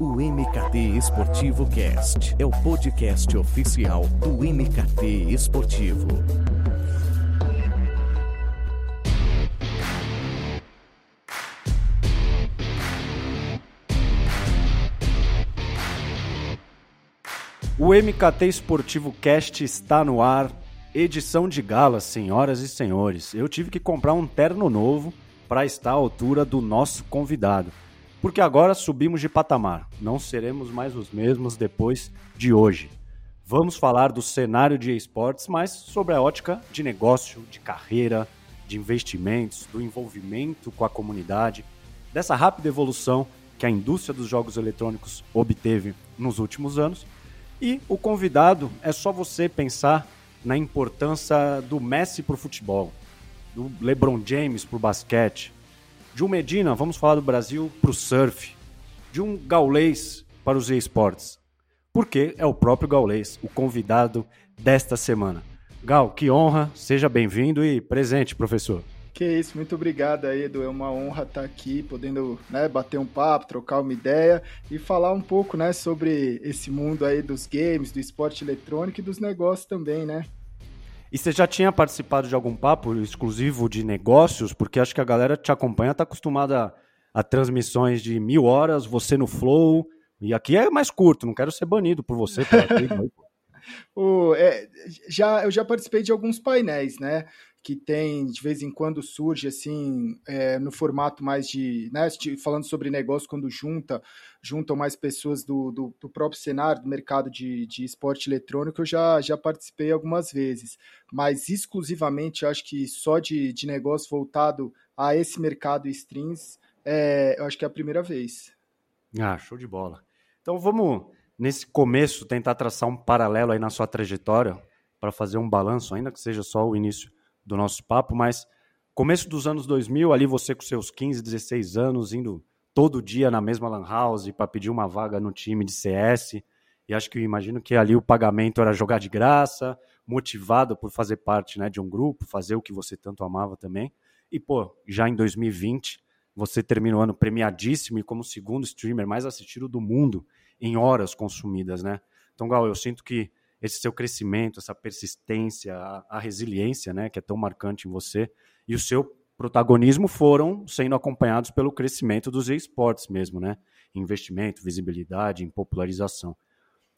O MKT Esportivo Cast é o podcast oficial do MKT Esportivo. O MKT Esportivo Cast está no ar. Edição de gala, senhoras e senhores. Eu tive que comprar um terno novo para estar à altura do nosso convidado. Porque agora subimos de patamar. Não seremos mais os mesmos depois de hoje. Vamos falar do cenário de esportes, mas sobre a ótica de negócio, de carreira, de investimentos, do envolvimento com a comunidade, dessa rápida evolução que a indústria dos jogos eletrônicos obteve nos últimos anos e o convidado é só você pensar na importância do Messi para o futebol, do LeBron James para o basquete, de um Medina, vamos falar do Brasil, para o surf, de um gaulês para os esportes. Porque é o próprio gaulês, o convidado desta semana. Gal, que honra, seja bem-vindo e presente, professor. Que isso, muito obrigado aí, Edu. É uma honra estar aqui, podendo né, bater um papo, trocar uma ideia e falar um pouco né, sobre esse mundo aí dos games, do esporte eletrônico e dos negócios também, né? E você já tinha participado de algum papo exclusivo de negócios? Porque acho que a galera te acompanha, está acostumada a, a transmissões de mil horas, você no Flow. E aqui é mais curto, não quero ser banido por você. o, é, já, eu já participei de alguns painéis, né? que tem de vez em quando surge assim é, no formato mais de, né, falando sobre negócio quando junta juntam mais pessoas do, do, do próprio cenário do mercado de, de esporte eletrônico eu já, já participei algumas vezes. Mas exclusivamente acho que só de, de negócio voltado a esse mercado strings é, eu acho que é a primeira vez. Ah show de bola. Então vamos nesse começo tentar traçar um paralelo aí na sua trajetória para fazer um balanço ainda que seja só o início do nosso papo, mas começo dos anos 2000, ali você com seus 15, 16 anos, indo todo dia na mesma lan house para pedir uma vaga no time de CS, e acho que imagino que ali o pagamento era jogar de graça, motivado por fazer parte né, de um grupo, fazer o que você tanto amava também. E, pô, já em 2020, você termina o ano premiadíssimo e como segundo streamer mais assistido do mundo em horas consumidas, né? Então, Gal, eu sinto que esse seu crescimento, essa persistência, a, a, resiliência, né, que é tão marcante em você, e o seu protagonismo foram sendo acompanhados pelo crescimento dos esportes mesmo, né? Investimento, visibilidade, em popularização.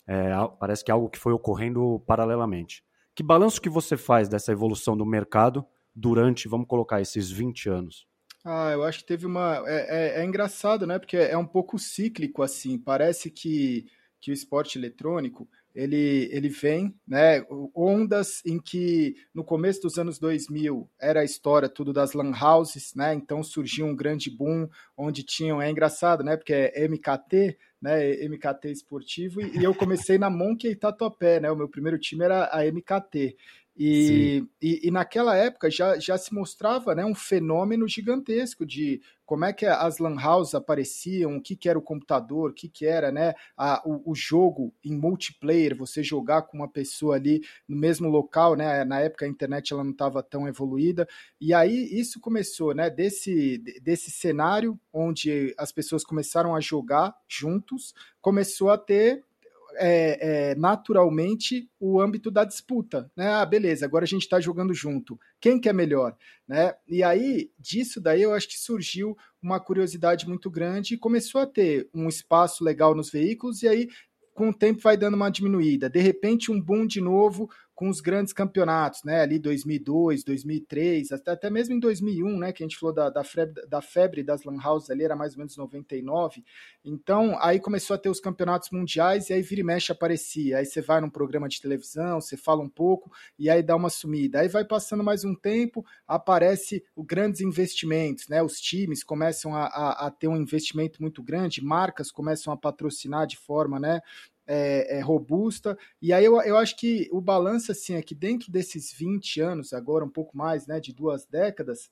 É, parece que é algo que foi ocorrendo paralelamente. Que balanço que você faz dessa evolução do mercado durante, vamos colocar, esses 20 anos? Ah, eu acho que teve uma. É, é, é engraçado, né? Porque é um pouco cíclico, assim. Parece que, que o esporte eletrônico ele, ele vem, né, ondas em que no começo dos anos 2000 era a história tudo das lan houses, né, então surgiu um grande boom onde tinham, é engraçado, né, porque é MKT, né, MKT esportivo, e, e eu comecei na Monkey Tatuapé, né, o meu primeiro time era a MKT, e, e, e, naquela época já, já se mostrava né, um fenômeno gigantesco de como é que as lan houses apareciam, o que, que era o computador, o que, que era né, a, o, o, jogo em multiplayer, você jogar com uma pessoa ali no mesmo local, né? Na época a internet ela não estava tão evoluída. E aí isso começou, né? Desse, desse cenário onde as pessoas começaram a jogar juntos, começou a ter é, é, naturalmente o âmbito da disputa, né? Ah, beleza, agora a gente está jogando junto. Quem que é melhor, né? E aí disso daí eu acho que surgiu uma curiosidade muito grande e começou a ter um espaço legal nos veículos e aí com o tempo vai dando uma diminuída. De repente um boom de novo com os grandes campeonatos, né? Ali 2002, 2003, até, até mesmo em 2001, né? Que a gente falou da, da, febre, da febre das lan houses ali, era mais ou menos 99. Então, aí começou a ter os campeonatos mundiais e aí vira e mexe aparecia. Aí você vai num programa de televisão, você fala um pouco e aí dá uma sumida. Aí vai passando mais um tempo, aparece os grandes investimentos, né? Os times começam a, a, a ter um investimento muito grande, marcas começam a patrocinar de forma, né? É, é, robusta. E aí eu, eu acho que o balanço assim, é que dentro desses 20 anos, agora um pouco mais, né, de duas décadas,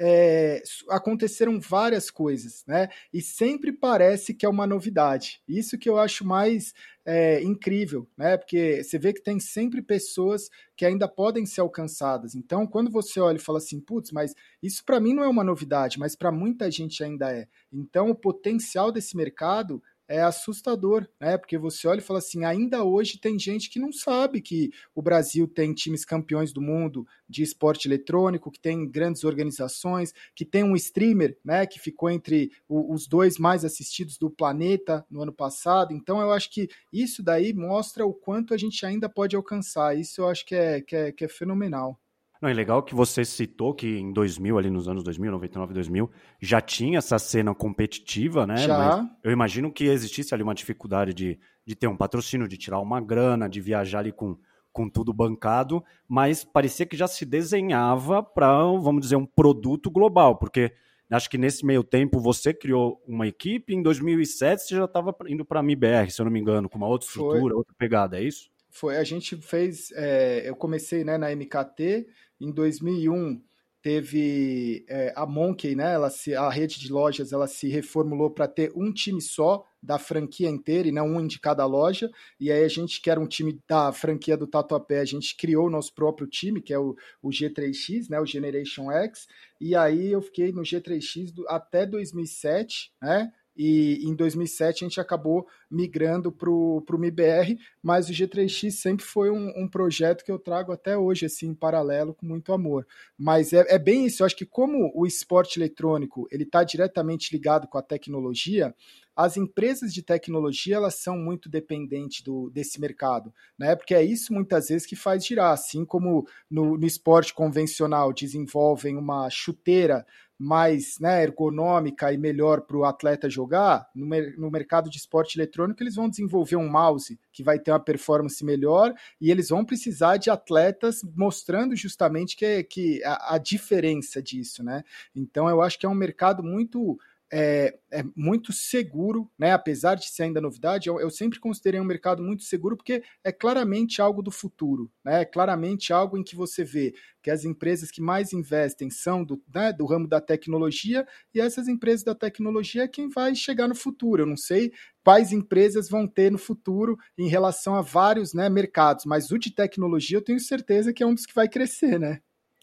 é, aconteceram várias coisas, né? E sempre parece que é uma novidade. Isso que eu acho mais é, incrível, né? Porque você vê que tem sempre pessoas que ainda podem ser alcançadas. Então, quando você olha e fala assim, putz, mas isso para mim não é uma novidade, mas para muita gente ainda é. Então, o potencial desse mercado é assustador, né? Porque você olha e fala assim, ainda hoje tem gente que não sabe que o Brasil tem times campeões do mundo de esporte eletrônico, que tem grandes organizações, que tem um streamer, né, que ficou entre o, os dois mais assistidos do planeta no ano passado. Então eu acho que isso daí mostra o quanto a gente ainda pode alcançar. Isso eu acho que é, que é, que é fenomenal. Não, é legal que você citou que em 2000, ali nos anos 2000, 99, 2000, já tinha essa cena competitiva, né? Já. Mas eu imagino que existisse ali uma dificuldade de, de ter um patrocínio, de tirar uma grana, de viajar ali com, com tudo bancado, mas parecia que já se desenhava para, vamos dizer, um produto global, porque acho que nesse meio tempo você criou uma equipe, em 2007 você já estava indo para a MIBR, se eu não me engano, com uma outra estrutura, Foi. outra pegada, é isso? Foi, a gente fez, é, eu comecei né, na MKT, em 2001 teve é, a Monkey, né? Ela se, a rede de lojas, ela se reformulou para ter um time só da franquia inteira e não um de cada loja. E aí a gente, que era um time da franquia do Tatuapé, a gente criou o nosso próprio time, que é o, o G3X, né? O Generation X. E aí eu fiquei no G3X do, até 2007, né? E em 2007 a gente acabou migrando para o MIBR, mas o G3X sempre foi um, um, projeto que eu trago até hoje, assim, em paralelo, com muito amor. Mas é, é bem isso, eu acho que como o esporte eletrônico ele está diretamente ligado com a tecnologia, as empresas de tecnologia elas são muito dependentes do, desse mercado, né? Porque é isso muitas vezes que faz girar, assim como no, no esporte convencional desenvolvem uma chuteira mais né, ergonômica e melhor para o atleta jogar, no, no, mercado de esporte eletrônico eles vão desenvolver um mouse que vai ter uma performance melhor e eles vão precisar de atletas mostrando justamente que, que a, a diferença disso, né? Então eu acho que é um mercado muito é, é, muito seguro, né? Apesar de ser ainda novidade, eu, eu, sempre considerei um mercado muito seguro porque é claramente algo do futuro, né? É claramente algo em que você vê que as empresas que mais investem são do, né, do ramo da tecnologia e essas empresas da tecnologia é quem vai chegar no futuro. Eu não sei quais empresas vão ter no futuro em relação a vários né, mercados, mas o de tecnologia eu tenho certeza que é um dos que vai crescer, né?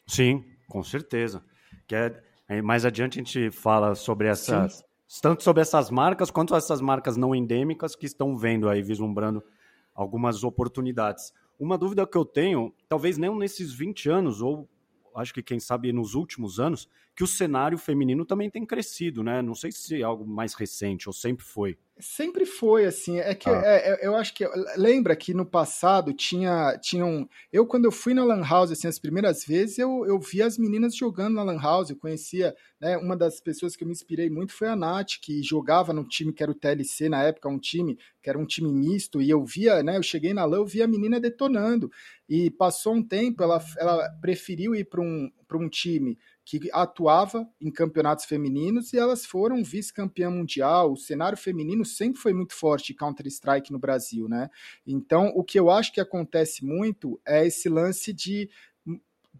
Sim, com certeza. Que é Aí, mais adiante a gente fala sobre essas, Sim. tanto sobre essas marcas quanto essas marcas não endêmicas que estão vendo aí, vislumbrando algumas oportunidades. Uma dúvida que eu tenho, talvez nem nesses 20 anos, ou acho que quem sabe nos últimos anos, que o cenário feminino também tem crescido, né? Não sei se é algo mais recente ou sempre foi. Sempre foi assim. É que ah. é, é, eu acho que lembra que no passado tinha tinham eu quando eu fui na Lan House assim as primeiras vezes eu, eu via as meninas jogando na Lan House. Eu conhecia né, uma das pessoas que eu me inspirei muito foi a Nath que jogava no time que era o TLC na época um time que era um time misto e eu via né eu cheguei na Lan eu via a menina detonando e passou um tempo ela ela preferiu ir para um para um time que atuava em campeonatos femininos e elas foram vice-campeã mundial. O cenário feminino sempre foi muito forte Counter-Strike no Brasil, né? Então, o que eu acho que acontece muito é esse lance de,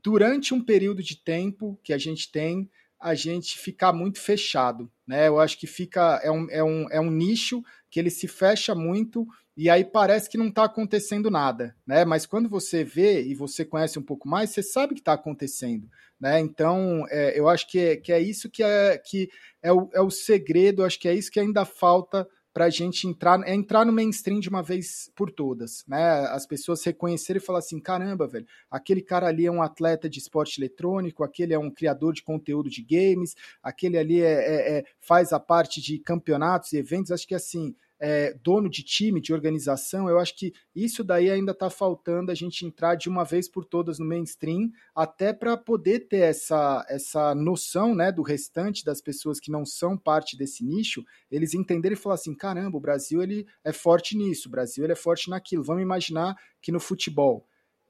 durante um período de tempo que a gente tem, a gente ficar muito fechado, né? Eu acho que fica é um, é um, é um nicho que ele se fecha muito e aí parece que não está acontecendo nada, né? Mas quando você vê e você conhece um pouco mais, você sabe que está acontecendo. Né? Então, é, eu acho que é, que é isso que é, que é, o, é o segredo, acho que é isso que ainda falta para a gente entrar, é entrar no mainstream de uma vez por todas, né? As pessoas reconhecerem e falar assim, caramba, velho, aquele cara ali é um atleta de esporte eletrônico, aquele é um criador de conteúdo de games, aquele ali é, é, é faz a parte de campeonatos e eventos. Acho que assim, é, dono de time, de organização, eu acho que isso daí ainda está faltando a gente entrar de uma vez por todas no mainstream, até para poder ter essa, essa noção né, do restante das pessoas que não são parte desse nicho, eles entenderem e falar assim, caramba, o Brasil ele é forte nisso, o Brasil ele é forte naquilo. Vamos imaginar que no futebol,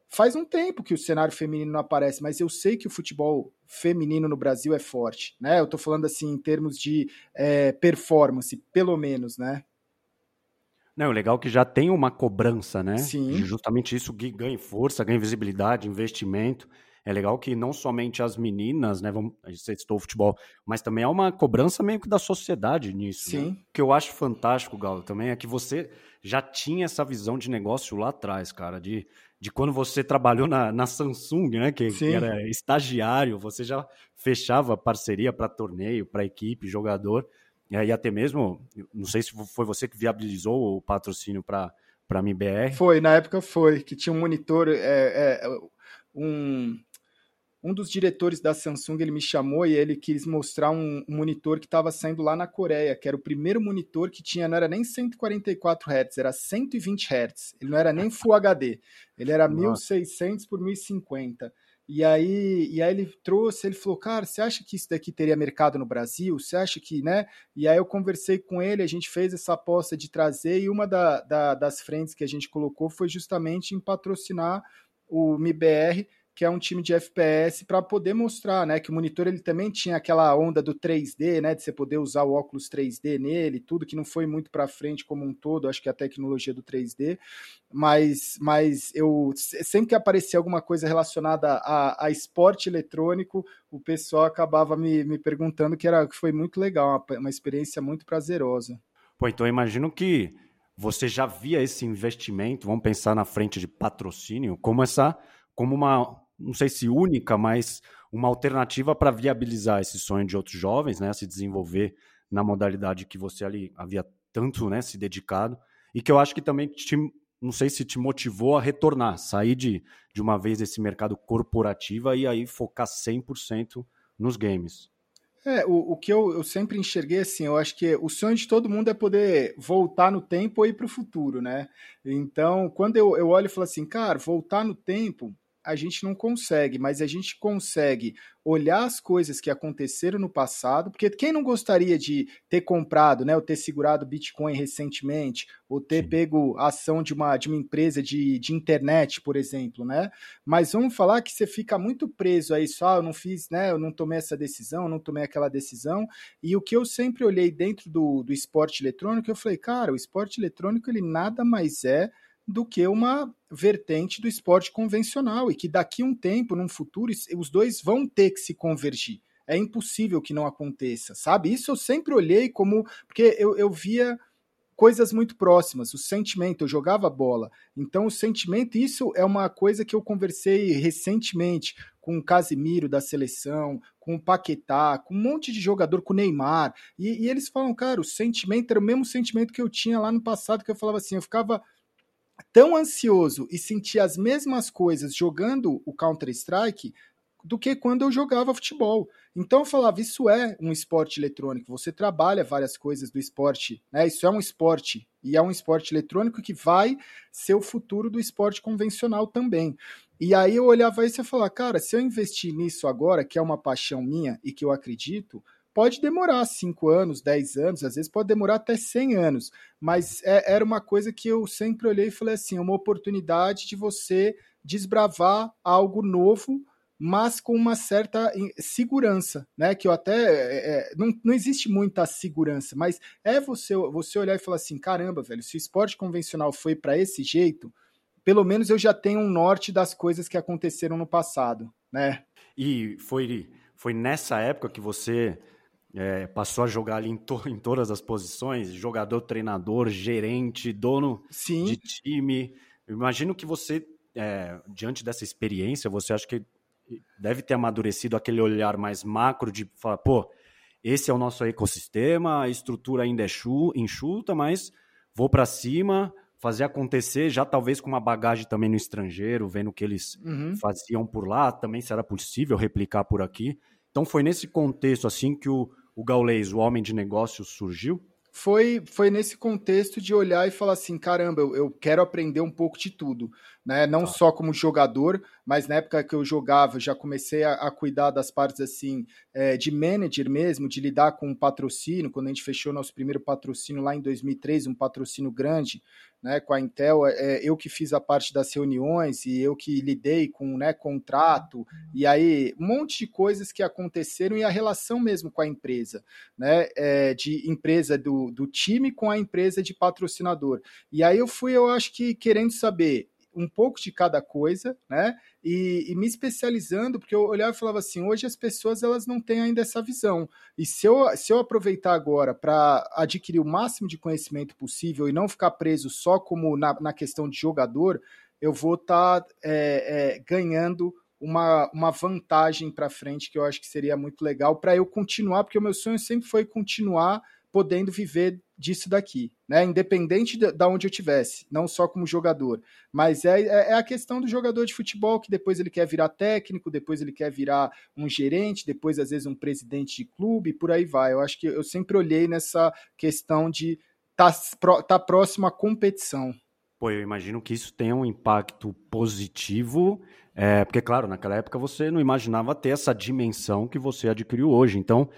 faz um tempo que o cenário feminino não aparece, mas eu sei que o futebol feminino no Brasil é forte, né? Eu estou falando assim em termos de é, performance, pelo menos, né? Não, o legal é que já tem uma cobrança, né? Sim. Justamente isso que ganha força, ganha visibilidade, investimento. É legal que não somente as meninas, né? Vamos, a gente citou o futebol, mas também há uma cobrança meio que da sociedade nisso. Né? Sim. Né? O que eu acho fantástico, Galo, também é que você já tinha essa visão de negócio lá atrás, cara, de, de quando você trabalhou na, na Samsung, né? Que, que era estagiário, você já fechava parceria para torneio, para equipe, jogador. E até mesmo, não sei se foi você que viabilizou o patrocínio para a MBR. Foi, na época foi, que tinha um monitor, é, é, um, um dos diretores da Samsung ele me chamou e ele quis mostrar um, um monitor que estava saindo lá na Coreia, que era o primeiro monitor que tinha, não era nem 144 Hz, era 120 Hz. Ele não era nem Full HD, ele era Nossa. 1600 por 1050. E aí, e aí ele trouxe, ele falou, cara, você acha que isso daqui teria mercado no Brasil? Você acha que, né? E aí eu conversei com ele, a gente fez essa aposta de trazer, e uma da, da, das frentes que a gente colocou foi justamente em patrocinar o MIBR, que é um time de FPS, para poder mostrar, né, que o monitor ele também tinha aquela onda do 3D, né, de você poder usar o óculos 3D nele, tudo que não foi muito para frente como um todo, acho que a tecnologia do 3D, mas, mas eu sempre que aparecia alguma coisa relacionada a, a esporte eletrônico, o pessoal acabava me, me perguntando que era que foi muito legal, uma, uma experiência muito prazerosa. Pô, então eu imagino que você já via esse investimento, vamos pensar na frente de patrocínio, como essa como uma não sei se única, mas uma alternativa para viabilizar esse sonho de outros jovens, né, se desenvolver na modalidade que você ali havia tanto, né, se dedicado, e que eu acho que também te, não sei se te motivou a retornar, sair de, de uma vez desse mercado corporativo e aí focar 100% nos games. É, o, o que eu, eu sempre enxerguei assim, eu acho que o sonho de todo mundo é poder voltar no tempo ou ir para o futuro, né? Então, quando eu, eu olho e falo assim, cara, voltar no tempo, a gente não consegue, mas a gente consegue olhar as coisas que aconteceram no passado, porque quem não gostaria de ter comprado, né, ou ter segurado Bitcoin recentemente, ou ter Sim. pego ação de uma, de uma empresa de, de internet, por exemplo, né? Mas vamos falar que você fica muito preso a isso, ah, eu não fiz, né, eu não tomei essa decisão, eu não tomei aquela decisão, e o que eu sempre olhei dentro do, do esporte eletrônico, eu falei, cara, o esporte eletrônico, ele nada mais é do que uma vertente do esporte convencional e que daqui a um tempo, num futuro, os dois vão ter que se convergir. É impossível que não aconteça, sabe? Isso eu sempre olhei como. Porque eu, eu via coisas muito próximas, o sentimento, eu jogava bola. Então, o sentimento, isso é uma coisa que eu conversei recentemente com o Casimiro da seleção, com o Paquetá, com um monte de jogador, com o Neymar. E, e eles falam, cara, o sentimento era o mesmo sentimento que eu tinha lá no passado, que eu falava assim, eu ficava tão ansioso e sentia as mesmas coisas jogando o Counter-Strike do que quando eu jogava futebol. Então eu falava, isso é um esporte eletrônico, você trabalha várias coisas do esporte, né? Isso é um esporte, e é um esporte eletrônico que vai ser o futuro do esporte convencional também. E aí eu olhava isso e falava, cara, se eu investir nisso agora, que é uma paixão minha e que eu acredito, pode demorar 5 anos, 10 anos, às vezes pode demorar até 100 anos, mas é, era uma coisa que eu sempre olhei e falei assim, uma oportunidade de você desbravar algo novo, mas com uma certa segurança, né? Que eu até é, é, não, não existe muita segurança, mas é você você olhar e falar assim, caramba, velho, se o esporte convencional foi para esse jeito, pelo menos eu já tenho um norte das coisas que aconteceram no passado, né? E foi foi nessa época que você é, passou a jogar ali em, to em, todas as posições, jogador, treinador, gerente, dono Sim. de time. Eu imagino que você, é, diante dessa experiência, você acha que deve ter amadurecido aquele olhar mais macro de falar, pô, esse é o nosso ecossistema, a estrutura ainda é enxuta, mas vou para cima, fazer acontecer, já talvez com uma bagagem também no estrangeiro, vendo o que eles uhum. faziam por lá, também será possível replicar por aqui. Então foi nesse contexto assim que o, o Gaulês, o homem de negócios, surgiu? Foi, foi nesse contexto de olhar e falar assim: caramba, eu, eu quero aprender um pouco de tudo. Né? Não tá. só como jogador, mas na época que eu jogava, já comecei a, a cuidar das partes assim é, de manager mesmo, de lidar com patrocínio. Quando a gente fechou nosso primeiro patrocínio lá em 2003, um patrocínio grande, né, com a Intel, é, é, eu que fiz a parte das reuniões e eu que lidei com né, contrato, e aí um monte de coisas que aconteceram e a relação mesmo com a empresa, né, é, de empresa do, do time com a empresa de patrocinador. E aí eu fui, eu acho que querendo saber um pouco de cada coisa, né? E, e, me especializando, porque eu olhava e falava assim, hoje as pessoas elas não têm ainda essa visão. E se eu, se eu aproveitar agora para adquirir o máximo de conhecimento possível e não ficar preso só como na, na questão de jogador, eu vou estar tá, é, é, ganhando uma, uma vantagem para frente que eu acho que seria muito legal para eu continuar, porque o meu sonho sempre foi continuar podendo viver disso daqui, né? Independente de, de onde eu tivesse, não só como jogador. Mas é, é, é, a questão do jogador de futebol que depois ele quer virar técnico, depois ele quer virar um gerente, depois às vezes um presidente de clube, e por aí vai. Eu acho que eu sempre olhei nessa questão de estar tá, tá próximo à competição. Pô, eu imagino que isso tenha um impacto positivo, é, porque, claro, naquela época você não imaginava ter essa dimensão que você adquiriu hoje. Então,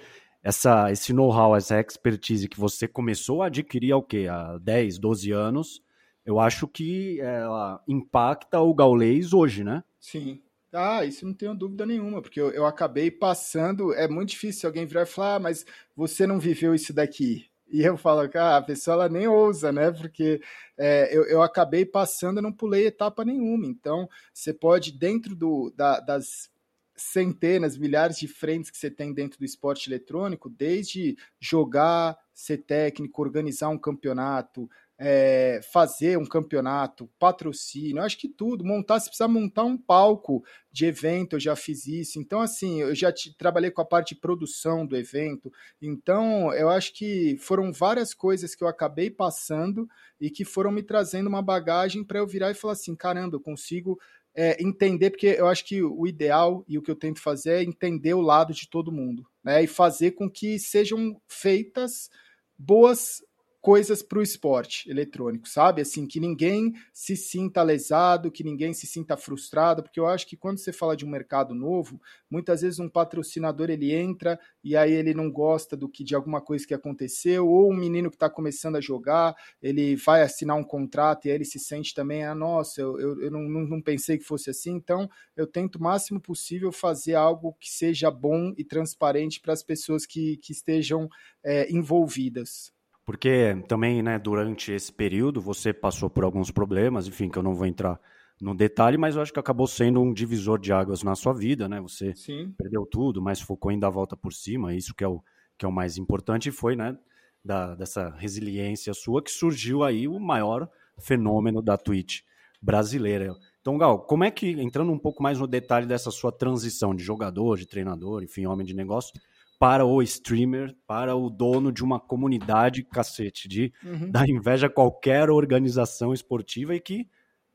essa, esse know-how, essa expertise que você começou a adquirir há o quê? Há 10, 12 anos, eu acho que ela impacta o gaulês hoje, né? Sim. Ah, isso não tenho dúvida nenhuma, porque eu, eu acabei passando. É muito difícil alguém virar e falar, ah, mas você não viveu isso daqui. E eu falo, ah, a pessoa ela nem ousa, né? Porque é, eu, eu acabei passando e não pulei etapa nenhuma. Então, você pode, dentro do, da, das centenas, milhares de frentes que você tem dentro do esporte eletrônico, desde jogar, ser técnico, organizar um campeonato, é, fazer um campeonato, patrocínio, acho que tudo, montar, se precisar montar um palco de evento, eu já fiz isso. Então, assim, eu já te, trabalhei com a parte de produção do evento. Então, eu acho que foram várias coisas que eu acabei passando e que foram me trazendo uma bagagem para eu virar e falar assim: caramba, eu consigo é, entender, porque eu acho que o ideal e o que eu tento fazer é entender o lado de todo mundo, né? E fazer com que sejam feitas boas coisas para o esporte eletrônico, sabe? Assim, que ninguém se sinta lesado, que ninguém se sinta frustrado, porque eu acho que quando você fala de um mercado novo, muitas vezes um patrocinador ele entra e aí ele não gosta do que de alguma coisa que aconteceu, ou um menino que está começando a jogar, ele vai assinar um contrato e aí ele se sente também, ah, nossa, eu, eu, eu não, não, não pensei que fosse assim, então eu tento o máximo possível fazer algo que seja bom e transparente para as pessoas que, que estejam é, envolvidas. Porque também, né, durante esse período você passou por alguns problemas, enfim, que eu não vou entrar no detalhe, mas eu acho que acabou sendo um divisor de águas na sua vida, né? Você Sim. perdeu tudo, mas focou em dar a volta por cima, isso que é o, que é o mais importante, e foi, né, da, dessa resiliência sua que surgiu aí o maior fenômeno da Twitch brasileira. Então, Gal, como é que, entrando um pouco mais no detalhe dessa sua transição de jogador, de treinador, enfim, homem de negócio, para o streamer, para o dono de uma comunidade, cacete, de uhum. dar inveja a qualquer organização esportiva e que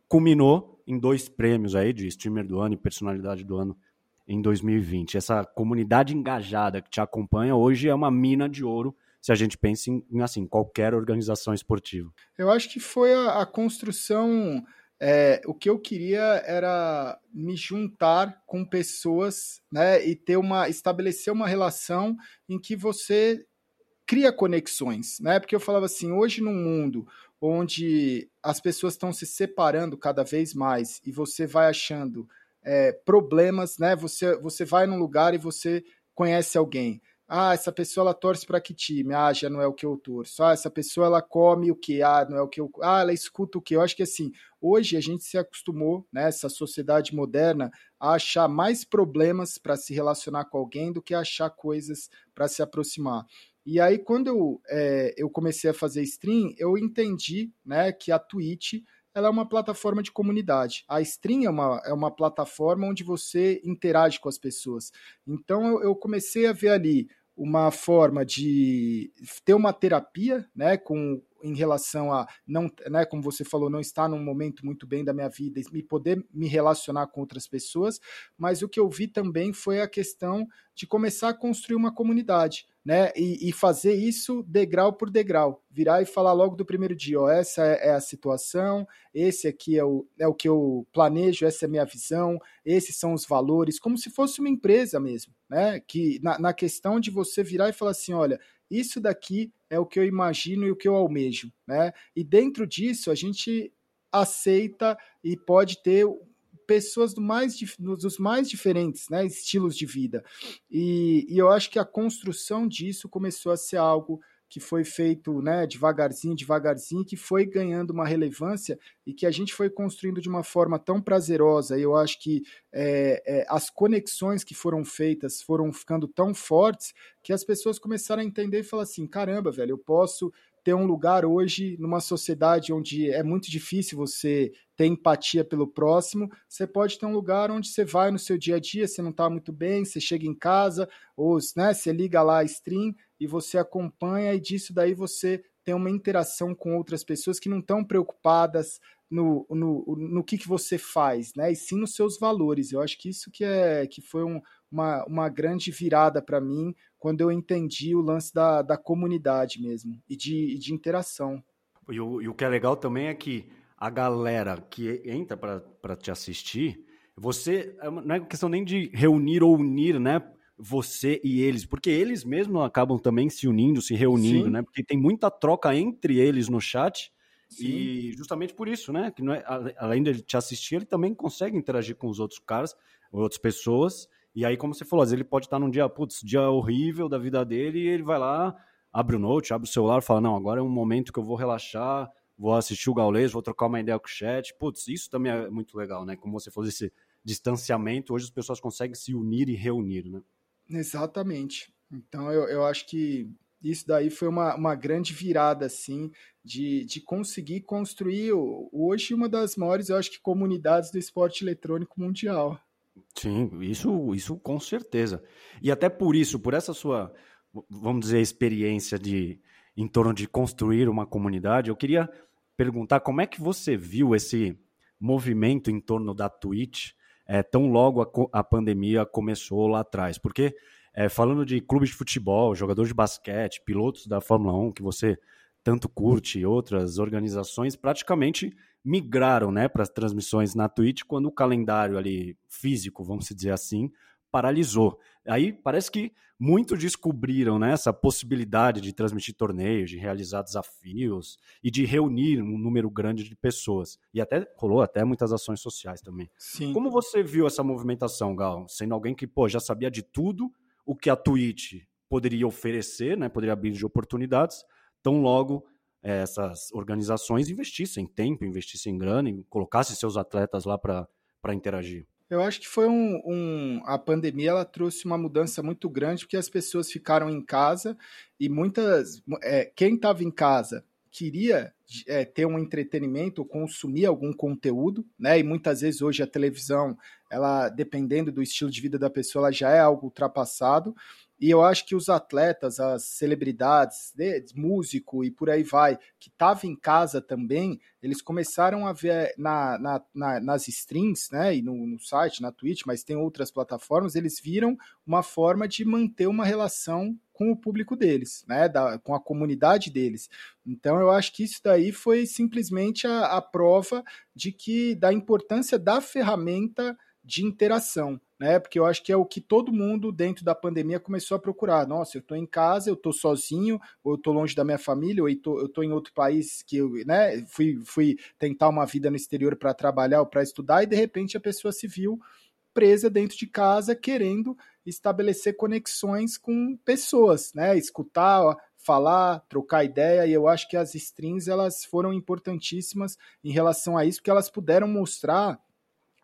culminou em dois prêmios aí de streamer do ano e personalidade do ano em 2020. Essa comunidade engajada que te acompanha hoje é uma mina de ouro se a gente pensa em, assim, qualquer organização esportiva. Eu acho que foi a, a construção é, o que eu queria era me juntar com pessoas, né, e ter uma estabelecer uma relação em que você cria conexões, né? Porque eu falava assim, hoje num mundo onde as pessoas estão se separando cada vez mais e você vai achando é, problemas, né? Você você vai num lugar e você conhece alguém. Ah, essa pessoa ela torce para que time? Ah, já não é o que eu torço. Ah, essa pessoa ela come o que? Ah, não é o que eu. Ah, ela escuta o que? Eu acho que assim, hoje a gente se acostumou, né, sociedade moderna, a achar mais problemas para se relacionar com alguém do que achar coisas para se aproximar. E aí, quando eu, é, eu comecei a fazer stream, eu entendi né, que a Twitch ela é uma plataforma de comunidade. A Stream é uma, é uma plataforma onde você interage com as pessoas. Então eu, eu comecei a ver ali uma forma de ter uma terapia, né, com em relação a não, né, como você falou, não estar num momento muito bem da minha vida e poder me relacionar com outras pessoas, mas o que eu vi também foi a questão de começar a construir uma comunidade né? E, e, fazer isso degrau por degrau, virar e falar logo do primeiro dia, ó, essa é, é, a situação, esse aqui é o, é o que eu planejo, essa é a minha visão, esses são os valores, como se fosse uma empresa mesmo, né? Que na, na questão de você virar e falar assim, olha, isso daqui é o que eu imagino e o que eu almejo, né? E dentro disso a gente aceita e pode ter pessoas do mais, dos mais diferentes né, estilos de vida. E, e eu acho que a construção disso começou a ser algo que foi feito né, devagarzinho, devagarzinho, que foi ganhando uma relevância e que a gente foi construindo de uma forma tão prazerosa. E eu acho que é, é, as conexões que foram feitas foram ficando tão fortes que as pessoas começaram a entender e falar assim: caramba, velho, eu posso ter um lugar hoje numa sociedade onde é muito difícil você ter empatia pelo próximo, você pode ter um lugar onde você vai no seu dia a dia, você não está muito bem, você chega em casa, ou né, você liga lá a stream e você acompanha, e disso daí você tem uma interação com outras pessoas que não estão preocupadas no, no, no que, que você faz, né? E sim nos seus valores. Eu acho que isso que, é, que foi um, uma, uma grande virada para mim quando eu entendi o lance da, da comunidade mesmo e de, de interação. E o, e o que é legal também é que a galera que entra para te assistir, você é não é questão nem de reunir ou unir, né? Você e eles, porque eles mesmos acabam também se unindo, se reunindo, Sim. né? Porque tem muita troca entre eles no chat. Sim. E justamente por isso, né? Que é, além de te assistir, ele também consegue interagir com os outros caras, outras pessoas. E aí, como você falou, às vezes ele pode estar num dia, putz, dia horrível da vida dele, e ele vai lá, abre o note, abre o celular, fala: Não, agora é um momento que eu vou relaxar, vou assistir o Gaules, vou trocar uma ideia com o chat. Putz, isso também é muito legal, né? Como você falou, esse distanciamento, hoje as pessoas conseguem se unir e reunir, né? Exatamente. Então eu, eu acho que isso daí foi uma, uma grande virada, assim, de, de conseguir construir hoje uma das maiores, eu acho que, comunidades do esporte eletrônico mundial. Sim, isso, isso com certeza. E até por isso, por essa sua, vamos dizer, experiência de em torno de construir uma comunidade, eu queria perguntar como é que você viu esse movimento em torno da Twitch é, tão logo a, a pandemia começou lá atrás. Porque é, falando de clubes de futebol, jogadores de basquete, pilotos da Fórmula 1, que você tanto curte, e outras organizações, praticamente migraram né, para as transmissões na Twitch quando o calendário ali físico, vamos dizer assim, paralisou. Aí parece que muitos descobriram né, essa possibilidade de transmitir torneios, de realizar desafios e de reunir um número grande de pessoas. E até rolou até muitas ações sociais também. Sim. Como você viu essa movimentação, Gal? Sendo alguém que pô, já sabia de tudo o que a Twitch poderia oferecer, né, poderia abrir de oportunidades, tão logo é, essas organizações investissem tempo, investissem grana e colocassem seus atletas lá para interagir. Eu acho que foi um, um, A pandemia ela trouxe uma mudança muito grande, porque as pessoas ficaram em casa e muitas. É, quem estava em casa queria é, ter um entretenimento, consumir algum conteúdo, né? E muitas vezes hoje a televisão, ela dependendo do estilo de vida da pessoa, ela já é algo ultrapassado. E eu acho que os atletas, as celebridades, de, músico e por aí vai, que estavam em casa também, eles começaram a ver na, na, na, nas streams, né, e no, no, site, na Twitch, mas tem outras plataformas, eles viram uma forma de manter uma relação com o público deles, né, da, com a comunidade deles. Então eu acho que isso daí foi simplesmente a, a prova de que da importância da ferramenta de interação, né? Porque eu acho que é o que todo mundo dentro da pandemia começou a procurar. Nossa, eu estou em casa, eu estou sozinho, ou eu estou longe da minha família, ou eu estou em outro país que eu, né? Fui, fui tentar uma vida no exterior para trabalhar ou para estudar e de repente a pessoa se viu presa dentro de casa querendo estabelecer conexões com pessoas, né? Escutar, falar, trocar ideia, e eu acho que as strings elas foram importantíssimas em relação a isso, porque elas puderam mostrar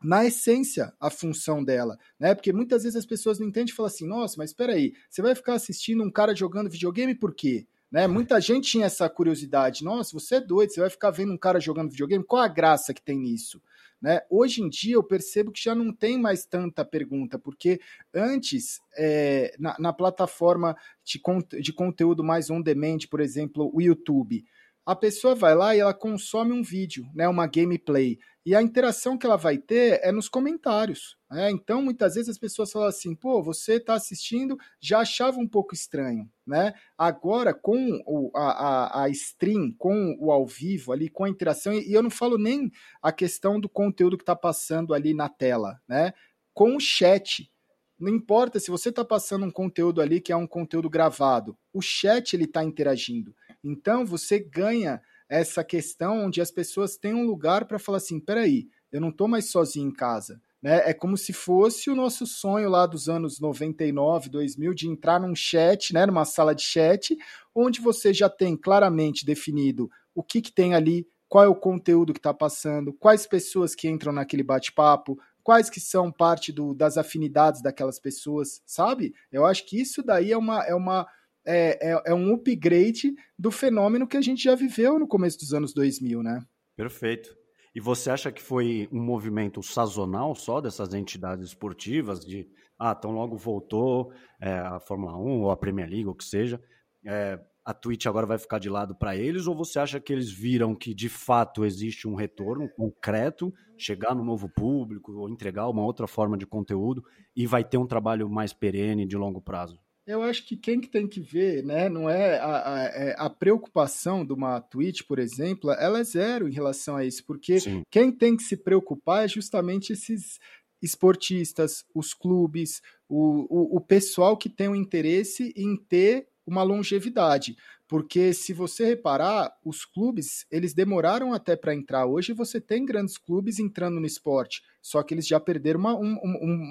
na essência a função dela, né? Porque muitas vezes as pessoas não entendem e falam assim: nossa, mas espera aí, você vai ficar assistindo um cara jogando videogame por quê? Né? Muita gente tinha essa curiosidade. Nossa, você é doido, você vai ficar vendo um cara jogando videogame? Qual a graça que tem nisso? Né? Hoje em dia eu percebo que já não tem mais tanta pergunta, porque antes, é, na, na, plataforma de, de conteúdo mais on-demand, por exemplo, o YouTube, a pessoa vai lá e ela consome um vídeo, né, uma gameplay. E a interação que ela vai ter é nos comentários. Né? Então, muitas vezes as pessoas falam assim: pô, você está assistindo, já achava um pouco estranho. Né? Agora, com o, a, a, a, stream, com o ao vivo ali, com a interação, e eu não falo nem a questão do conteúdo que está passando ali na tela, né? com o chat. Não importa se você está passando um conteúdo ali que é um conteúdo gravado, o chat ele está interagindo. Então você ganha essa questão onde as pessoas têm um lugar para falar assim: peraí, eu não estou mais sozinho em casa. Né? É como se fosse o nosso sonho lá dos anos 99, 2000, de entrar num chat, né, numa sala de chat, onde você já tem claramente definido o que, que tem ali, qual é o conteúdo que está passando, quais pessoas que entram naquele bate-papo, quais que são parte do, das afinidades daquelas pessoas, sabe? Eu acho que isso daí é uma, é uma é, é, é, um upgrade do fenômeno que a gente já viveu no começo dos anos 2000, né? Perfeito. E você acha que foi um movimento sazonal só dessas entidades esportivas, de, ah, tão logo voltou é, a Fórmula 1 ou a Premier League, ou que seja, é, a Twitch agora vai ficar de lado para eles, ou você acha que eles viram que de fato existe um retorno concreto, chegar no novo público, ou entregar uma outra forma de conteúdo e vai ter um trabalho mais perene de longo prazo? Eu acho que quem que tem que ver, né, não é a, a, é a, preocupação de uma Twitch, por exemplo, ela é zero em relação a isso, porque Sim. quem tem que se preocupar é justamente esses esportistas, os clubes, o, o, o pessoal que tem o um interesse em ter uma longevidade. Porque se você reparar, os clubes, eles demoraram até para entrar. Hoje você tem grandes clubes entrando no esporte, só que eles já perderam uma, um,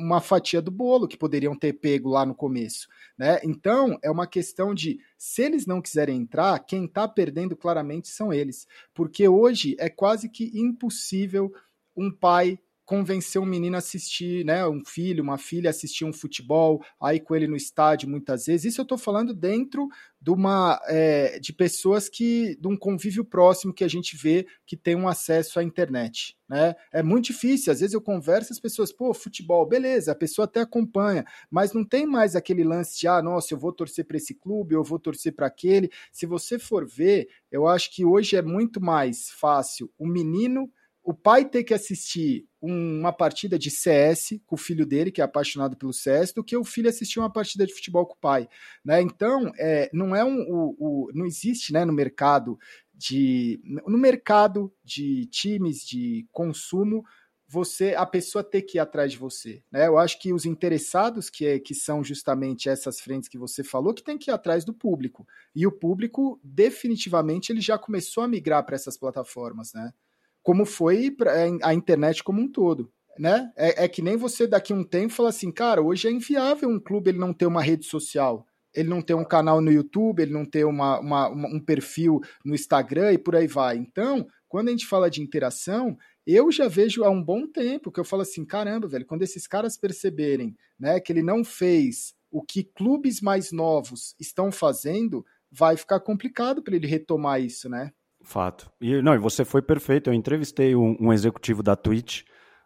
uma fatia do bolo que poderiam ter pego lá no começo. Né? Então, é uma questão de, se eles não quiserem entrar, quem está perdendo claramente são eles. Porque hoje é quase que impossível um pai convencer um menino a assistir, né, um filho, uma filha a assistir um futebol, aí com ele no estádio muitas vezes. Isso eu estou falando dentro de uma é, de pessoas que de um convívio próximo que a gente vê que tem um acesso à internet, né? É muito difícil. Às vezes eu converso as pessoas, pô, futebol, beleza, a pessoa até acompanha, mas não tem mais aquele lance de ah, nossa, eu vou torcer para esse clube, eu vou torcer para aquele. Se você for ver, eu acho que hoje é muito mais fácil o menino o pai ter que assistir uma partida de CS com o filho dele, que é apaixonado pelo CS, do que o filho assistir uma partida de futebol com o pai. Né? Então, é, não é um. O, o, não existe né, no mercado de. No mercado de times de consumo você a pessoa ter que ir atrás de você. Né? Eu acho que os interessados, que, é, que são justamente essas frentes que você falou, que tem que ir atrás do público. E o público, definitivamente, ele já começou a migrar para essas plataformas. Né? Como foi é, a internet como um todo. Né? É, é que nem você daqui a um tempo fala assim, cara, hoje é inviável um clube ele não ter uma rede social, ele não ter um canal no YouTube, ele não ter uma, uma, uma, um perfil no Instagram e por aí vai. Então, quando a gente fala de interação, eu já vejo há um bom tempo que eu falo assim, caramba, velho, quando esses caras perceberem né, que ele não fez o que clubes mais novos estão fazendo, vai ficar complicado para ele retomar isso, né? Fato. E não, e você foi perfeito. Eu entrevistei um, um, executivo da Twitch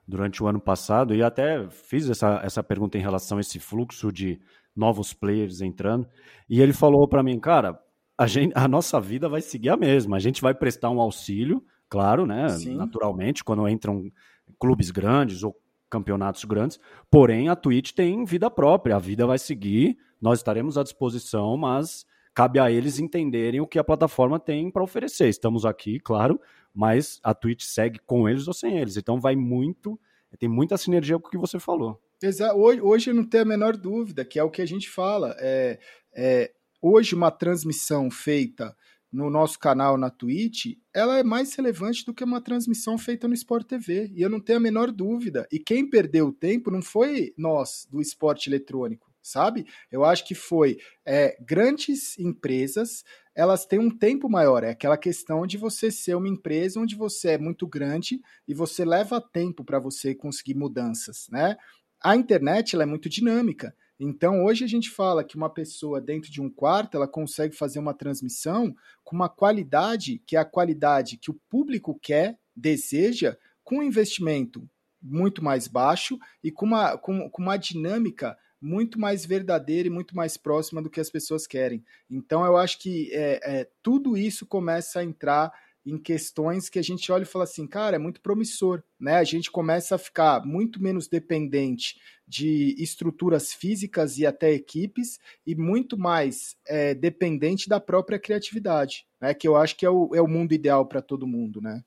durante o ano passado e até fiz essa, essa pergunta em relação a esse fluxo de novos players entrando. E ele falou para mim, cara, a, gente, a nossa vida vai seguir a mesma. A gente vai prestar um auxílio, claro, né? Sim. Naturalmente, quando entram clubes grandes ou campeonatos grandes. Porém, a Twitch tem vida própria. A vida vai seguir. Nós estaremos à disposição, mas cabe a eles entenderem o que a plataforma tem para oferecer. Estamos aqui, claro, mas a Twitch segue com eles ou sem eles. Então vai muito, tem muita sinergia com o que você falou. Exato. Hoje, hoje não tem a menor dúvida, que é o que a gente fala. É, é, hoje uma transmissão feita no nosso canal na Twitch, ela é mais relevante do que uma transmissão feita no Sport TV. E eu não tenho a menor dúvida. E quem perdeu o tempo não foi nós do esporte eletrônico sabe? Eu acho que foi é, grandes empresas, elas têm um tempo maior. É aquela questão de você ser uma empresa onde você é muito grande e você leva tempo para você conseguir mudanças, né? A internet ela é muito dinâmica. Então, hoje a gente fala que uma pessoa dentro de um quarto, ela consegue fazer uma transmissão com uma qualidade que é a qualidade que o público quer, deseja, com um investimento muito mais baixo e com uma, com, com uma dinâmica muito mais verdadeira e muito mais próxima do que as pessoas querem. Então eu acho que é, é, tudo isso começa a entrar em questões que a gente olha e fala assim, cara, é muito promissor, né? A gente começa a ficar muito menos dependente de estruturas físicas e até equipes e muito mais é, dependente da própria criatividade, né? Que eu acho que é o, é o mundo ideal para todo mundo, né?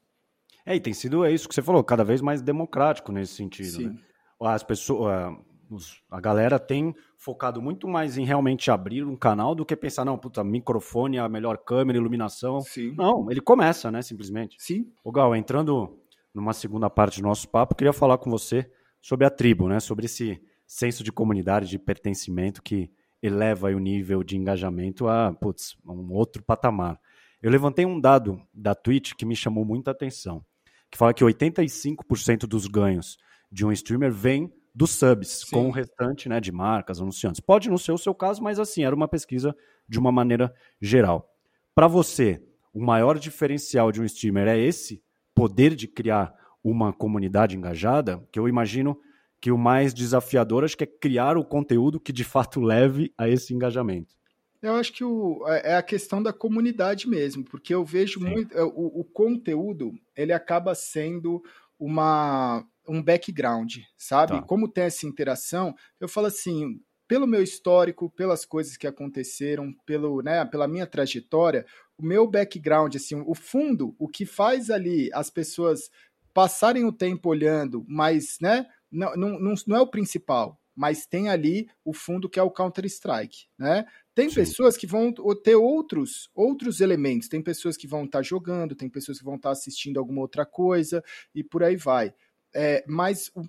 É, e tem sido é isso que você falou, cada vez mais democrático nesse sentido, Sim. né? As pessoas, os, a galera tem focado muito mais em realmente abrir um canal do que pensar, não, puta, microfone, a melhor câmera, iluminação. Sim. Não, ele começa, né, simplesmente. Sim. O Gal, entrando numa segunda parte do nosso papo, queria falar com você sobre a tribo, né, sobre esse senso de comunidade, de pertencimento que eleva o nível de engajamento a, putz, um outro patamar. Eu levantei um dado da Twitch que me chamou muita atenção, que fala que 85% dos ganhos de um streamer vem dos subs Sim. com o restante né, de marcas, anunciantes. Pode não ser o seu caso, mas assim, era uma pesquisa de uma maneira geral. Para você, o maior diferencial de um streamer é esse poder de criar uma comunidade engajada, que eu imagino que o mais desafiador acho que é criar o conteúdo que de fato leve a esse engajamento. Eu acho que o, é, é a questão da comunidade mesmo, porque eu vejo Sim. muito. É, o, o, conteúdo ele acaba sendo uma, um background, sabe? Tá. Como tem essa interação, eu falo assim. Pelo meu histórico, pelas coisas que aconteceram, pelo, né, pela minha trajetória, o meu background, assim, o fundo, o que faz ali as pessoas passarem o tempo olhando, mas né, não, não, não é o principal mas tem ali o fundo que é o Counter-Strike, né? Tem Sim. pessoas que vão ter outros outros elementos, tem pessoas que vão estar tá jogando, tem pessoas que vão estar tá assistindo alguma outra coisa e por aí vai. É, mas o,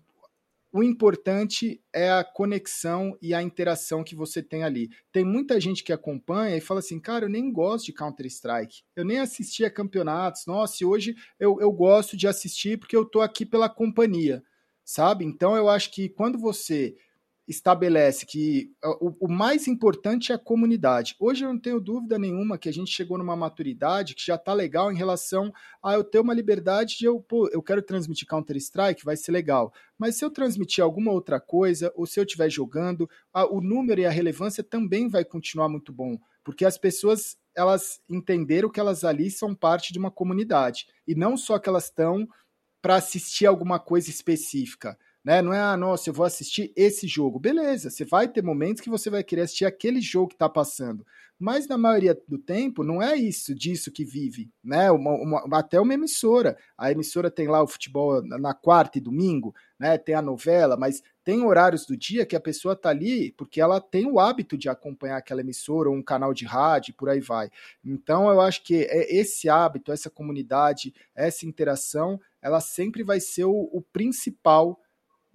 o importante é a conexão e a interação que você tem ali. Tem muita gente que acompanha e fala assim, cara, eu nem gosto de Counter-Strike, eu nem assisti a campeonatos, nossa, e hoje eu, eu gosto de assistir porque eu tô aqui pela companhia, sabe? Então eu acho que quando você estabelece que o, o, mais importante é a comunidade. Hoje eu não tenho dúvida nenhuma que a gente chegou numa maturidade que já está legal em relação a eu ter uma liberdade de eu, pô, eu quero transmitir Counter-Strike, vai ser legal. Mas se eu transmitir alguma outra coisa, ou se eu estiver jogando, a, o número e a relevância também vai continuar muito bom. Porque as pessoas elas entenderam que elas ali são parte de uma comunidade. E não só que elas estão para assistir alguma coisa específica né? Não é, ah, nossa, eu vou assistir esse jogo. Beleza, você vai ter momentos que você vai querer assistir aquele jogo que está passando. Mas na maioria do tempo, não é isso, disso que vive, né? Uma, uma, até uma emissora. A emissora tem lá o futebol na quarta e domingo, né? Tem a novela, mas tem horários do dia que a pessoa está ali porque ela tem o hábito de acompanhar aquela emissora ou um canal de rádio, por aí vai. Então eu acho que é esse hábito, essa comunidade, essa interação, ela sempre vai ser o, o principal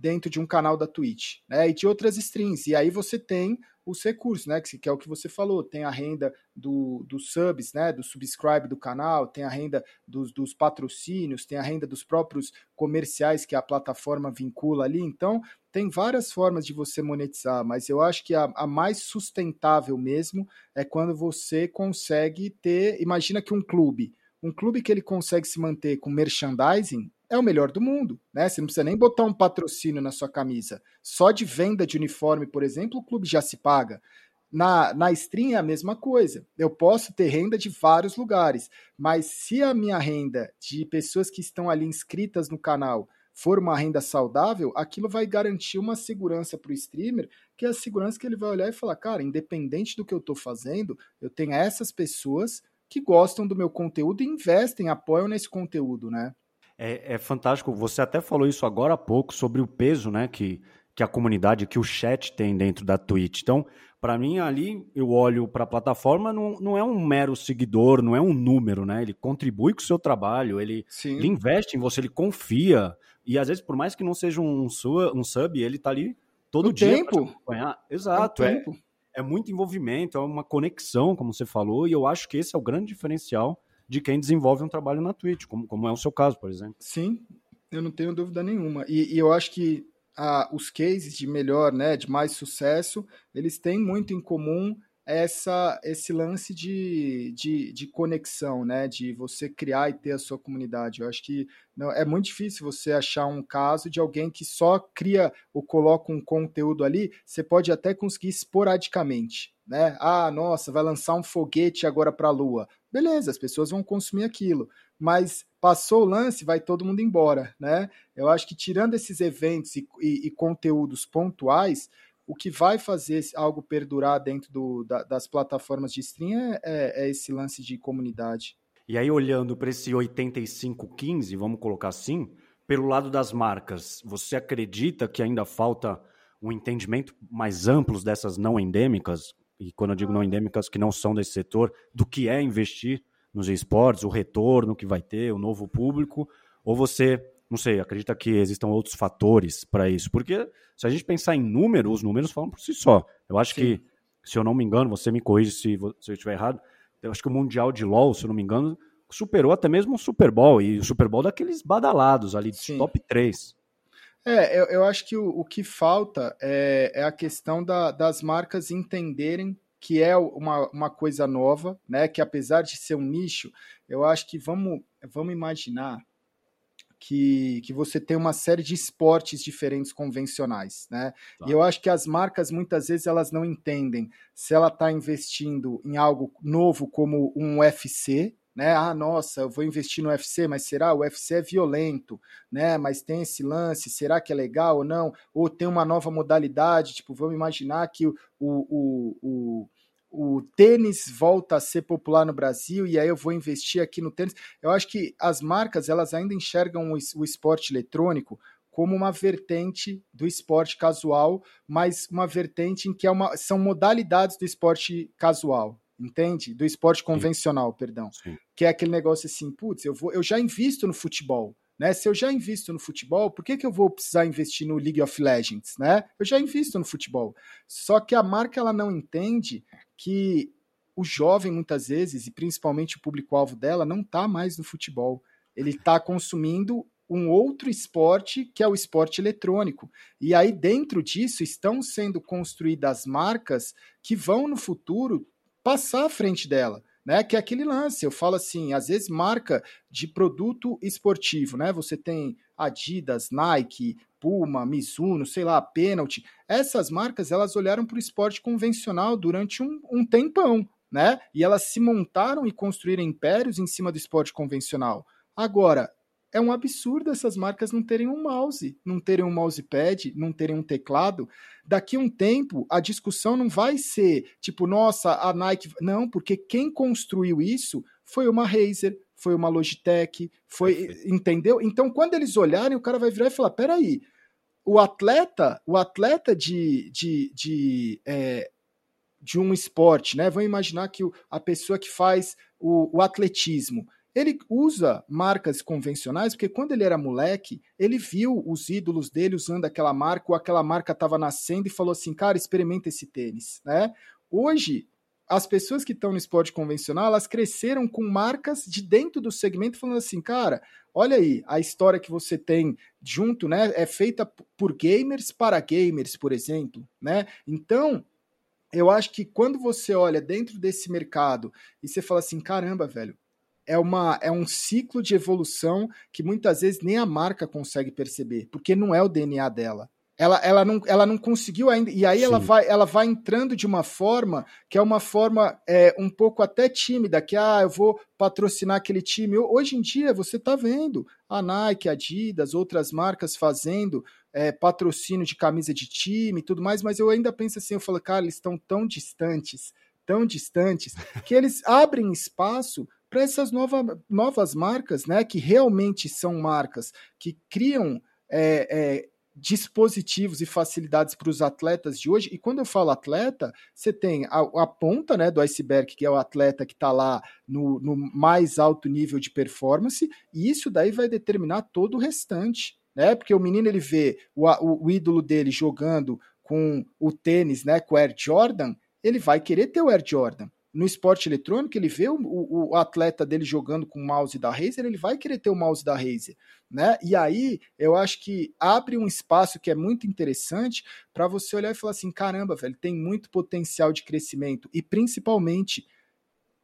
dentro de um canal da Twitch, né? E de outras streams. E aí você tem os recursos, né? Que, é o que você falou, tem a renda do, dos subs, né? Do subscribe do canal, tem a renda dos, dos patrocínios, tem a renda dos próprios comerciais que a plataforma vincula ali. Então, tem várias formas de você monetizar, mas eu acho que a, a mais sustentável mesmo é quando você consegue ter. Imagina que um clube, um clube que ele consegue se manter com merchandising, é o melhor do mundo, né? Você não precisa nem botar um patrocínio na sua camisa. Só de venda de uniforme, por exemplo, o clube já se paga. Na, na stream é a mesma coisa. Eu posso ter renda de vários lugares, mas se a minha renda de pessoas que estão ali inscritas no canal for uma renda saudável, aquilo vai garantir uma segurança para o streamer, que é a segurança que ele vai olhar e falar, cara, independente do que eu estou fazendo, eu tenho essas pessoas que gostam do meu conteúdo e investem, apoiam nesse conteúdo, né? É, é, fantástico. Você até falou isso agora há pouco sobre o peso, né, que, que a comunidade, que o chat tem dentro da Twitch. Então, para mim ali eu olho para a plataforma não, não é um mero seguidor, não é um número, né? Ele contribui com o seu trabalho, ele, ele investe em você, ele confia e às vezes por mais que não seja um, sua, um sub, ele tá ali todo o dia tempo. acompanhar. Exato, é, é muito envolvimento, é uma conexão, como você falou, e eu acho que esse é o grande diferencial de quem desenvolve um trabalho na Twitch, como, como é o seu caso, por exemplo. Sim, eu não tenho dúvida nenhuma. E, e eu acho que ah, os cases de melhor, né, de mais sucesso, eles têm muito em comum essa esse lance de, de, de, conexão, né? De você criar e ter a sua comunidade. Eu acho que não, é muito difícil você achar um caso de alguém que só cria ou coloca um conteúdo ali. Você pode até conseguir esporadicamente, né? Ah, nossa, vai lançar um foguete agora para a Lua. Beleza, as pessoas vão consumir aquilo. Mas passou o lance, vai todo mundo embora, né? Eu acho que tirando esses eventos e, e, e conteúdos pontuais, o que vai fazer algo perdurar dentro do, da, das plataformas de stream é, é, é, esse lance de comunidade. E aí, olhando para esse 85-15, vamos colocar assim, pelo lado das marcas, você acredita que ainda falta um entendimento mais amplo dessas não endêmicas? E quando eu digo não endêmicas, que não são desse setor, do que é investir nos esportes, o retorno que vai ter, o novo público? Ou você não sei, acredita que existam outros fatores para isso? Porque se a gente pensar em números, os números falam por si só. Eu acho Sim. que, se eu não me engano, você me corrige se, se eu estiver errado, eu acho que o Mundial de LoL, se eu não me engano, superou até mesmo o Super Bowl, e o Super Bowl daqueles badalados ali, top 3. É, eu, eu acho que o, o que falta é, é a questão da, das marcas entenderem que é uma, uma coisa nova, né? Que apesar de ser um nicho, eu acho que vamos, vamos imaginar que, que você tem uma série de esportes diferentes convencionais, né? Tá. E eu acho que as marcas muitas vezes elas não entendem se ela está investindo em algo novo como um UFC, né? Ah, nossa, eu vou investir no UFC, mas será? O UFC é violento, né? Mas tem esse lance, será que é legal ou não? Ou tem uma nova modalidade, tipo, vamos imaginar que o, o, o, o tênis volta a ser popular no Brasil e aí eu vou investir aqui no tênis. Eu acho que as marcas elas ainda enxergam o, o esporte eletrônico como uma vertente do esporte casual, mas uma vertente em que é uma, são modalidades do esporte casual, entende? Do esporte convencional, Sim. perdão. Sim. Que é aquele negócio assim, putz, eu, vou, eu já invisto no futebol. Né? Se eu já invisto no futebol, por que, que eu vou precisar investir no League of Legends? Né? Eu já invisto no futebol. Só que a marca ela não entende que o jovem, muitas vezes, e principalmente o público-alvo dela, não está mais no futebol. Ele está consumindo um outro esporte que é o esporte eletrônico. E aí, dentro disso, estão sendo construídas marcas que vão no futuro passar à frente dela né? Que é aquele lance. Eu falo assim, às vezes marca de produto esportivo, né? Você tem Adidas, Nike, Puma, Mizuno, sei lá, Penalty. Essas marcas elas olharam para o esporte convencional durante um, um tempão, né? E elas se montaram e construíram impérios em cima do esporte convencional. Agora, é um absurdo essas marcas não terem um mouse, não terem um mousepad, não terem um teclado. Daqui a um tempo, a discussão não vai ser tipo, nossa, a Nike. Não, porque quem construiu isso foi uma Razer, foi uma Logitech, foi. Perfeito. Entendeu? Então, quando eles olharem, o cara vai virar e falar: peraí, o atleta, o atleta de. de, de é, de um esporte, né? Vamos imaginar que a pessoa que faz o, o atletismo, ele usa marcas convencionais porque quando ele era moleque, ele viu os ídolos dele usando aquela marca, ou aquela marca estava nascendo e falou assim: cara, experimenta esse tênis. Né? Hoje, as pessoas que estão no esporte convencional, elas cresceram com marcas de dentro do segmento falando assim, cara, olha aí, a história que você tem junto, né, é feita por gamers para gamers, por exemplo, né? Então, eu acho que quando você olha dentro desse mercado e você fala assim, caramba, velho, é, uma, é um ciclo de evolução que muitas vezes nem a marca consegue perceber, porque não é o DNA dela. Ela, ela, não, ela não conseguiu ainda. E aí ela vai, ela vai entrando de uma forma que é uma forma é, um pouco até tímida, que ah, eu vou patrocinar aquele time. Hoje em dia, você está vendo a Nike, a Adidas, outras marcas fazendo é, patrocínio de camisa de time e tudo mais, mas eu ainda penso assim, eu falo, cara, eles estão tão distantes, tão distantes, que eles abrem espaço para essas nova, novas marcas, né, que realmente são marcas que criam é, é, dispositivos e facilidades para os atletas de hoje. E quando eu falo atleta, você tem a, a ponta né, do iceberg, que é o atleta que está lá no, no mais alto nível de performance, e isso daí vai determinar todo o restante. Né? Porque o menino ele vê o, o, o ídolo dele jogando com o tênis, né, com o Air Jordan, ele vai querer ter o Air Jordan no esporte eletrônico, ele vê o, o, atleta dele jogando com o mouse da Razer, ele vai querer ter o mouse da Razer, né? E aí eu acho que abre um espaço que é muito interessante para você olhar e falar assim: caramba, velho, tem muito potencial de crescimento e principalmente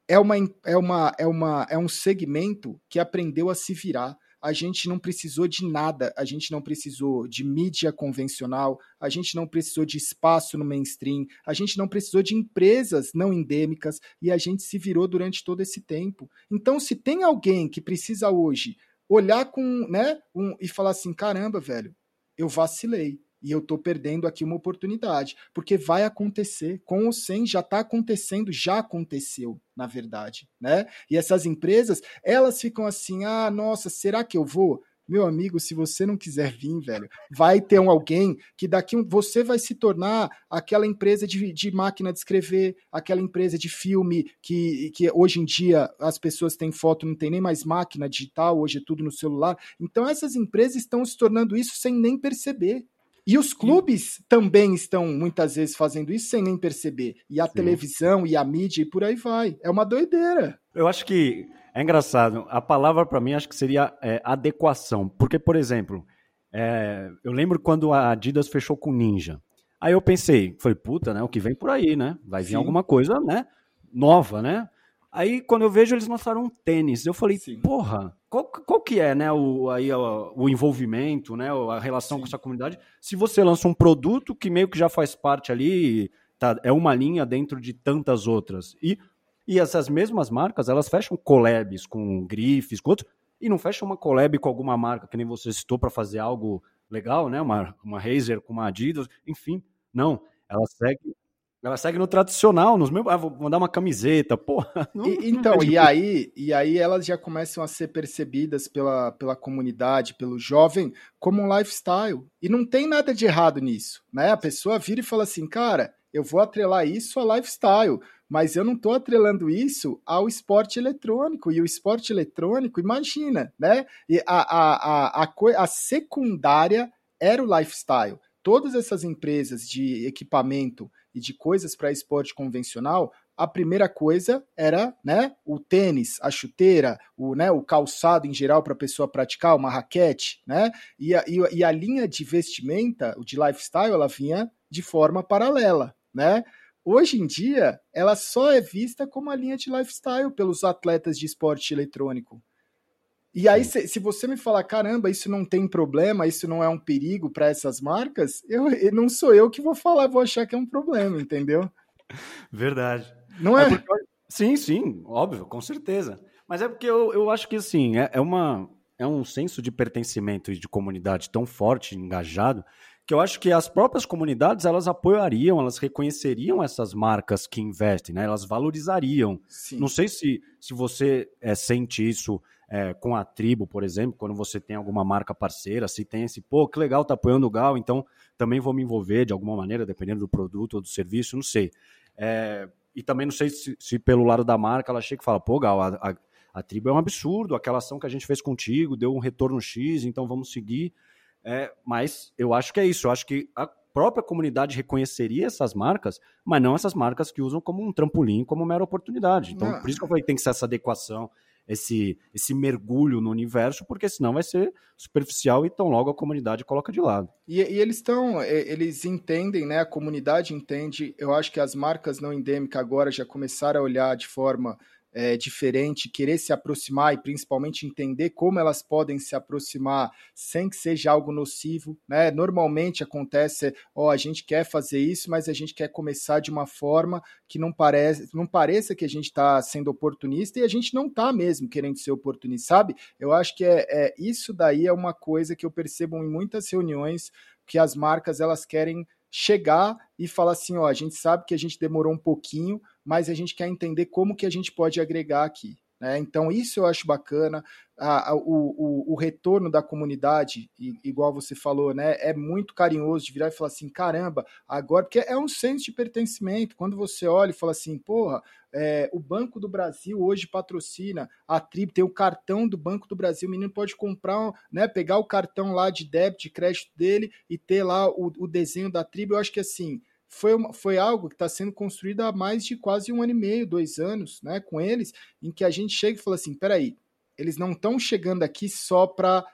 é uma, é uma, é uma, é um segmento que aprendeu a se virar a gente não precisou de nada, a gente não precisou de mídia convencional, a gente não precisou de espaço no mainstream, a gente não precisou de empresas não endêmicas. E a gente se virou durante todo esse tempo. Então, se tem alguém que precisa hoje olhar com, né, um, e falar assim, caramba, velho, eu vacilei e eu estou perdendo aqui uma oportunidade, porque vai acontecer, com ou sem, já está acontecendo, já aconteceu, na verdade, né? E essas empresas, elas ficam assim, ah, nossa, será que eu vou? Meu amigo, se você não quiser vir, velho, vai ter um alguém que daqui um, você vai se tornar aquela empresa de, de máquina de escrever, aquela empresa de filme que, que hoje em dia as pessoas têm foto, não tem nem mais máquina digital, hoje é tudo no celular. Então essas empresas estão se tornando isso sem nem perceber. E os clubes também estão muitas vezes fazendo isso sem nem perceber. E a Sim. televisão e a mídia e por aí vai. É uma doideira. Eu acho que é engraçado. A palavra para mim acho que seria é, adequação. Porque, por exemplo, é, eu lembro quando a Adidas fechou com Ninja. Aí eu pensei, falei, puta, né? O que vem por aí, né? Vai vir Sim. alguma coisa, né? Nova, né? Aí, quando eu vejo, eles lançaram um tênis. Eu falei, Sim. porra, qual, qual que é, né, o, aí, o, o envolvimento, né, a relação Sim. com essa comunidade? Se você lança um produto que meio que já faz parte ali, tá, é uma linha dentro de tantas outras. E, e essas mesmas marcas, elas fecham collabs com grifes, com outros, e não fecham uma collab com alguma marca, que nem você citou, para fazer algo legal, né, uma, uma Razer com uma Adidas, enfim. Não, ela segue ela segue no tradicional, nos meus. Ah, vou mandar uma camiseta, porra. Não, e, então, e aí, e aí elas já começam a ser percebidas pela, pela comunidade, pelo jovem, como um lifestyle. E não tem nada de errado nisso. Né? A pessoa vira e fala assim, cara, eu vou atrelar isso a lifestyle, mas eu não estou atrelando isso ao esporte eletrônico. E o esporte eletrônico, imagina, né? E a, a, a, a, a secundária era o lifestyle. Todas essas empresas de equipamento e de coisas para esporte convencional, a primeira coisa era né, o tênis, a chuteira, o, né, o calçado em geral para a pessoa praticar, uma raquete, né? E a, e, a linha de vestimenta, o de lifestyle, ela vinha de forma paralela, né? Hoje em dia, ela só é vista como a linha de lifestyle pelos atletas de esporte eletrônico. E aí, se, se, você me falar, caramba, isso não tem problema, isso não é um perigo para essas marcas, eu, eu, não sou eu que vou falar, vou achar que é um problema, entendeu? Verdade. Não é? é porque... Sim, sim, óbvio, com certeza. Mas é porque eu, eu acho que, assim, é, é, uma, é um senso de pertencimento e de comunidade tão forte, engajado, que eu acho que as próprias comunidades elas apoiariam, elas reconheceriam essas marcas que investem, né? Elas valorizariam. Sim. Não sei se, se você é, sente isso é, com a tribo, por exemplo, quando você tem alguma marca parceira, se tem esse, pô, que legal, tá apoiando o Gal, então também vou me envolver de alguma maneira, dependendo do produto ou do serviço, não sei. É, e também não sei se, se, pelo lado da marca ela chega e fala, pô, Gal, a, a, a, tribo é um absurdo, aquela ação que a gente fez contigo deu um retorno X, então vamos seguir. É, mas eu acho que é isso, eu acho que a própria comunidade reconheceria essas marcas, mas não essas marcas que usam como um trampolim, como mera oportunidade. Então, não. por isso que eu falei que tem que ser essa adequação esse, esse mergulho no universo, porque senão vai ser superficial e tão logo a comunidade coloca de lado. E, e eles estão, eles entendem, né? A comunidade entende. Eu acho que as marcas não endêmicas agora já começaram a olhar de forma é, diferente, querer se aproximar e principalmente entender como elas podem se aproximar sem que seja algo nocivo, né? Normalmente acontece, ó, a gente quer fazer isso, mas a gente quer começar de uma forma que não parece, não pareça que a gente está sendo oportunista e a gente não está mesmo querendo ser oportunista, sabe? Eu acho que é, é isso daí é uma coisa que eu percebo em muitas reuniões que as marcas elas querem chegar e falar assim, ó, a gente sabe que a gente demorou um pouquinho, mas a gente quer entender como que a gente pode agregar aqui. Né? Então, isso eu acho bacana. A, a, o, o, o, retorno da comunidade, igual você falou, né, é muito carinhoso de virar e falar assim: caramba, agora, porque é um senso de pertencimento. Quando você olha e fala assim, porra, é, o Banco do Brasil hoje patrocina a tribo, tem o cartão do Banco do Brasil, o menino pode comprar, né, pegar o cartão lá de débito, de crédito dele e ter lá o, o desenho da tribo. Eu acho que assim foi, uma, foi algo que está sendo construído há mais de quase um ano e meio, dois anos, né, com eles, em que a gente chega e fala assim, peraí, eles não estão chegando aqui só para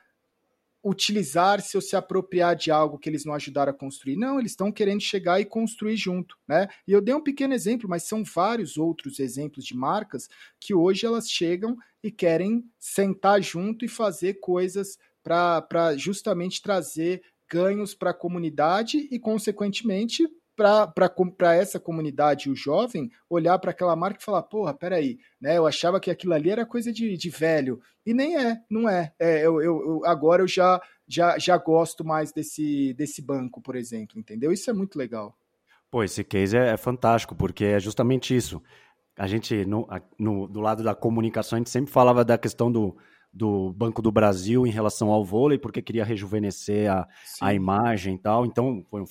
utilizar-se ou se apropriar de algo que eles não ajudaram a construir. Não, eles estão querendo chegar e construir junto, né? E eu dei um pequeno exemplo, mas são vários outros exemplos de marcas que hoje elas chegam e querem sentar junto e fazer coisas para justamente trazer ganhos para a comunidade e, consequentemente, para essa comunidade, o jovem, olhar para aquela marca e falar, porra, peraí, né? Eu achava que aquilo ali era coisa de, de velho. E nem é, não é. é eu, eu, eu, agora eu já, já, já gosto mais desse, desse banco, por exemplo, entendeu? Isso é muito legal. Pô, esse case é, é fantástico, porque é justamente isso. A gente, no, no, do lado da comunicação, a gente sempre falava da questão do, do Banco do Brasil em relação ao vôlei, porque queria rejuvenescer a, a imagem e tal. Então, foi um,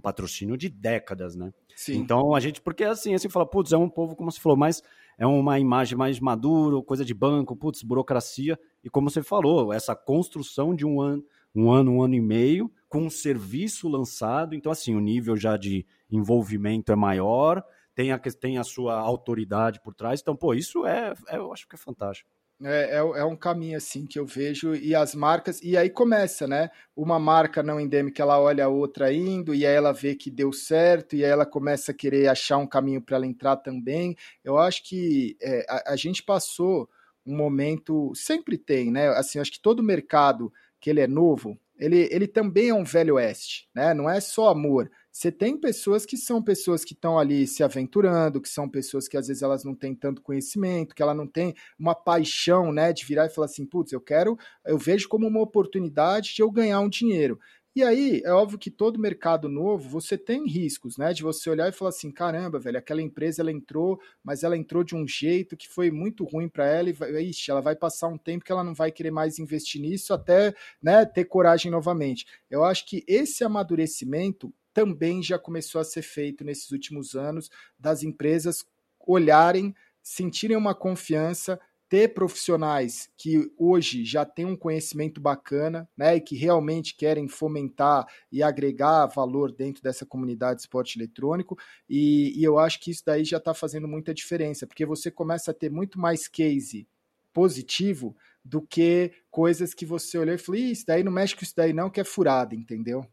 patrocínio de décadas, né? Sim. Então a gente, porque assim, assim fala, putz, é um povo, como você falou, mais é uma imagem mais maduro, coisa de banco, putz, burocracia. E como você falou, essa construção de um ano, um ano, um ano e meio, com um serviço lançado, então assim, o nível já de envolvimento é maior, tem a, tem a sua autoridade por trás. Então, pô, isso é, é eu acho que é fantástico. É, é, é, um caminho assim que eu vejo e as marcas e aí começa, né? Uma marca não endêmica ela olha a outra indo e aí ela vê que deu certo e aí ela começa a querer achar um caminho para ela entrar também. Eu acho que é, a, a, gente passou um momento sempre tem, né? Assim, acho que todo mercado que ele é novo, ele, ele também é um velho oeste, né? Não é só amor. Você tem pessoas que são pessoas que estão ali se aventurando, que são pessoas que às vezes elas não têm tanto conhecimento, que ela não tem uma paixão, né, de virar e falar assim, putz, eu quero, eu vejo como uma oportunidade de eu ganhar um dinheiro. E aí, é óbvio que todo mercado novo, você tem riscos, né? De você olhar e falar assim, caramba, velho, aquela empresa ela entrou, mas ela entrou de um jeito que foi muito ruim para ela e vai, ixi, ela vai passar um tempo que ela não vai querer mais investir nisso até, né, ter coragem novamente. Eu acho que esse amadurecimento também já começou a ser feito nesses últimos anos das empresas olharem, sentirem uma confiança, ter profissionais que hoje já têm um conhecimento bacana, né, e que realmente querem fomentar e agregar valor dentro dessa comunidade de esporte eletrônico, e, e eu acho que isso daí já está fazendo muita diferença, porque você começa a ter muito mais case positivo do que coisas que você olhou e falou, isso daí não mexe com isso daí não, que é furado, entendeu?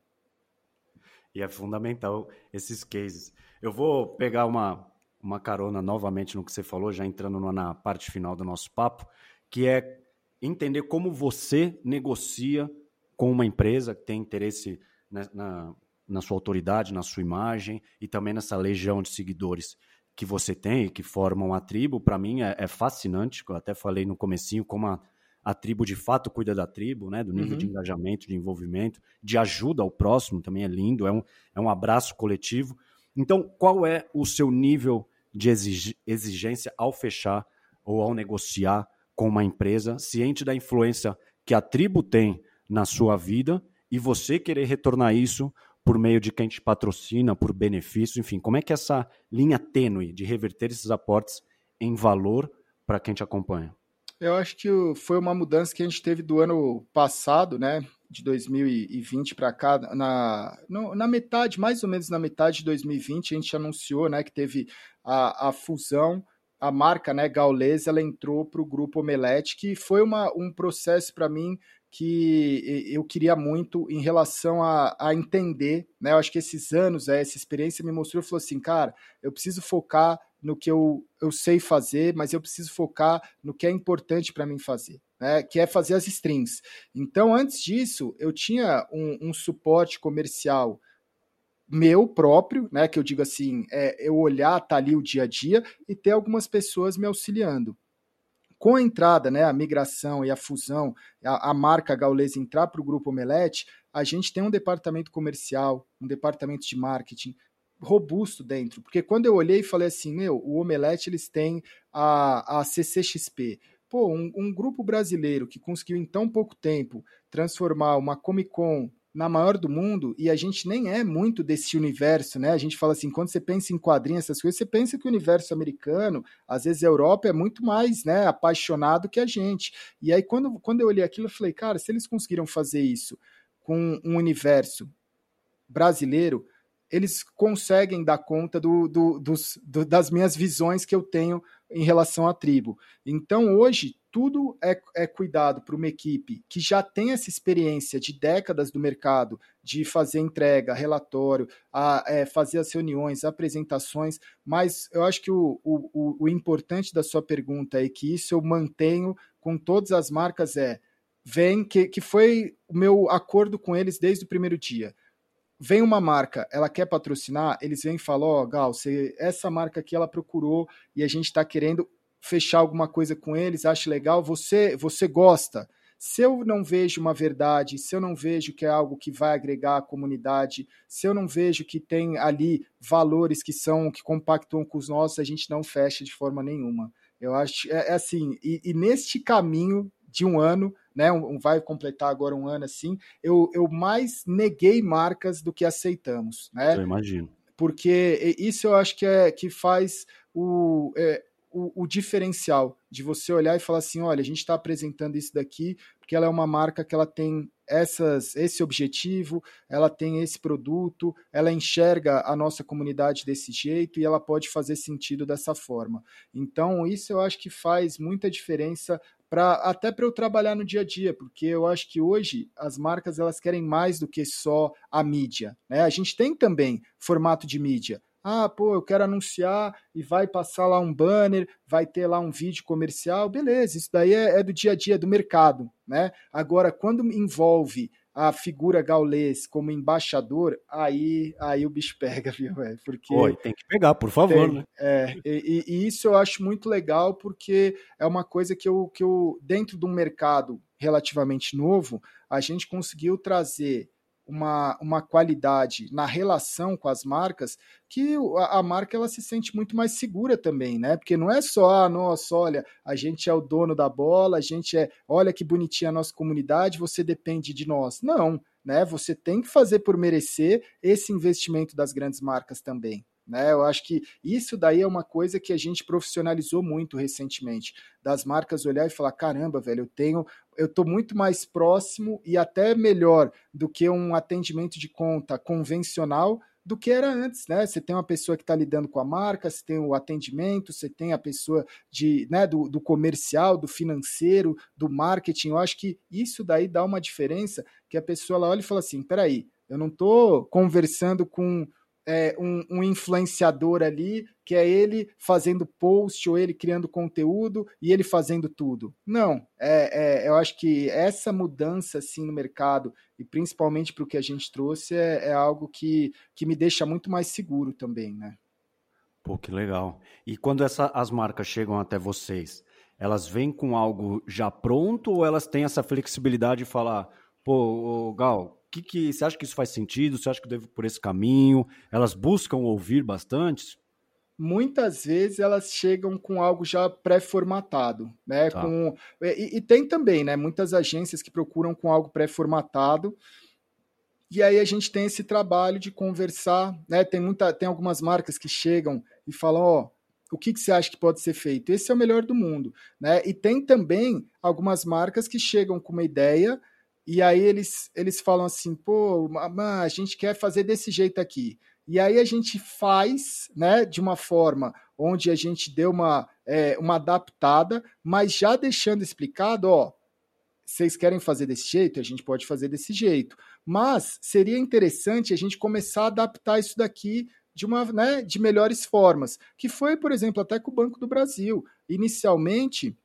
E é fundamental esses cases. Eu vou pegar uma, uma carona novamente no que você falou, já entrando na parte final do nosso papo, que é entender como você negocia com uma empresa que tem interesse na, na, na sua autoridade, na sua imagem e também nessa legião de seguidores que você tem, que formam a tribo. Para mim é, é fascinante, eu até falei no comecinho como a a tribo de fato cuida da tribo, né? Do nível uhum. de engajamento, de envolvimento, de ajuda ao próximo, também é lindo, é um, é um abraço coletivo. Então, qual é o seu nível de exigência ao fechar ou ao negociar com uma empresa, ciente da influência que a tribo tem na sua vida e você querer retornar isso por meio de quem te patrocina, por benefício, enfim, como é que é essa linha tênue de reverter esses aportes em valor para quem te acompanha? Eu acho que foi uma mudança que a gente teve do ano passado, né? De 2020 para cá, na, na metade, mais ou menos na metade de 2020, a gente anunciou né, que teve a, a fusão a marca né, Gaules ela entrou para o grupo Omelete, que foi uma, um processo para mim que eu queria muito em relação a, a entender. Né? Eu acho que esses anos, essa experiência me mostrou, falou assim, cara, eu preciso focar no que eu, eu sei fazer, mas eu preciso focar no que é importante para mim fazer, né? que é fazer as strings. Então, antes disso, eu tinha um, um suporte comercial meu próprio, né? Que eu digo assim, é eu olhar, tá ali o dia a dia e ter algumas pessoas me auxiliando. Com a entrada, né, a migração e a fusão, a, a marca Gaules entrar para o grupo Omelete, a gente tem um departamento comercial, um departamento de marketing, robusto dentro, porque quando eu olhei e falei assim, meu, o Omelete eles têm a, a CCXP, pô, um, um, grupo brasileiro que conseguiu em tão pouco tempo transformar uma Comic Con na maior do mundo e a gente nem é muito desse universo, né? A gente fala assim, quando você pensa em quadrinhos, essas coisas, você pensa que o universo americano, às vezes a Europa é muito mais, né, apaixonado que a gente. E aí quando, quando eu olhei aquilo, eu falei, cara, se eles conseguiram fazer isso com um universo brasileiro, eles conseguem dar conta do, do, dos, do, das minhas visões que eu tenho em relação à tribo. Então, hoje, tudo é, é cuidado para uma equipe que já tem essa experiência de décadas do mercado, de fazer entrega, relatório, a, é, fazer as reuniões, apresentações, mas eu acho que o, o, o importante da sua pergunta é que isso eu mantenho com todas as marcas é vem que, que foi o meu acordo com eles desde o primeiro dia vem uma marca, ela quer patrocinar, eles vêm e falam, ó, oh, Gal, você, essa marca aqui ela procurou e a gente está querendo fechar alguma coisa com eles, acha legal, você, você gosta. Se eu não vejo uma verdade, se eu não vejo que é algo que vai agregar a comunidade, se eu não vejo que tem ali valores que são que compactuam com os nossos, a gente não fecha de forma nenhuma. Eu acho é, é assim, e, e neste caminho de um ano, né, um, vai completar agora um ano assim, eu, eu mais neguei marcas do que aceitamos, né? Eu imagino. Porque isso eu acho que é que faz o, é, o, o, diferencial de você olhar e falar assim, olha, a gente está apresentando isso daqui porque ela é uma marca que ela tem essas, esse objetivo, ela tem esse produto, ela enxerga a nossa comunidade desse jeito e ela pode fazer sentido dessa forma. Então, isso eu acho que faz muita diferença para até para eu trabalhar no dia a dia, porque eu acho que hoje as marcas elas querem mais do que só a mídia. Né? A gente tem também formato de mídia. Ah, pô, eu quero anunciar e vai passar lá um banner, vai ter lá um vídeo comercial, beleza, isso daí é, é do dia a dia do mercado, né? Agora, quando envolve a figura gaulês como embaixador, aí, aí o bicho pega, viu, velho? Porque. Oi, tem que pegar, por favor, tem, né? É, e, e, isso eu acho muito legal, porque é uma coisa que eu, que eu, dentro de um mercado relativamente novo, a gente conseguiu trazer uma, uma qualidade na relação com as marcas que a, a, marca ela se sente muito mais segura também, né? Porque não é só, ah, nossa, olha, a gente é o dono da bola, a gente é, olha que bonitinha a nossa comunidade, você depende de nós. Não, né? Você tem que fazer por merecer esse investimento das grandes marcas também. Né? Eu acho que isso daí é uma coisa que a gente profissionalizou muito recentemente, das marcas olhar e falar, caramba, velho, eu tenho, eu estou muito mais próximo e até melhor do que um atendimento de conta convencional do que era antes, né? Você tem uma pessoa que está lidando com a marca, você tem o atendimento, você tem a pessoa de, né, do, do comercial, do financeiro, do marketing. Eu acho que isso daí dá uma diferença que a pessoa ela olha e fala assim: peraí, eu não estou conversando com é, um, um, influenciador ali, que é ele fazendo post ou ele criando conteúdo e ele fazendo tudo. Não, é, é eu acho que essa mudança assim no mercado e principalmente para o que a gente trouxe é, é, algo que, que me deixa muito mais seguro também, né? Pô, que legal. E quando essa, as marcas chegam até vocês, elas vêm com algo já pronto ou elas têm essa flexibilidade de falar, pô, Gal, que, que você acha que isso faz sentido? Você acha que eu devo por esse caminho? Elas buscam ouvir bastante? Muitas vezes elas chegam com algo já pré-formatado, né? Tá. Com, e, e, tem também, né? Muitas agências que procuram com algo pré-formatado. E aí a gente tem esse trabalho de conversar, né? Tem muita, tem algumas marcas que chegam e falam, ó, oh, o que, que você acha que pode ser feito? Esse é o melhor do mundo, né? E tem também algumas marcas que chegam com uma ideia e aí eles, eles falam assim, pô, a gente quer fazer desse jeito aqui. E aí a gente faz, né, de uma forma onde a gente deu uma, é, uma adaptada, mas já deixando explicado, ó, vocês querem fazer desse jeito? A gente pode fazer desse jeito. Mas seria interessante a gente começar a adaptar isso daqui de uma, né, de melhores formas, que foi, por exemplo, até com o Banco do Brasil. Inicialmente,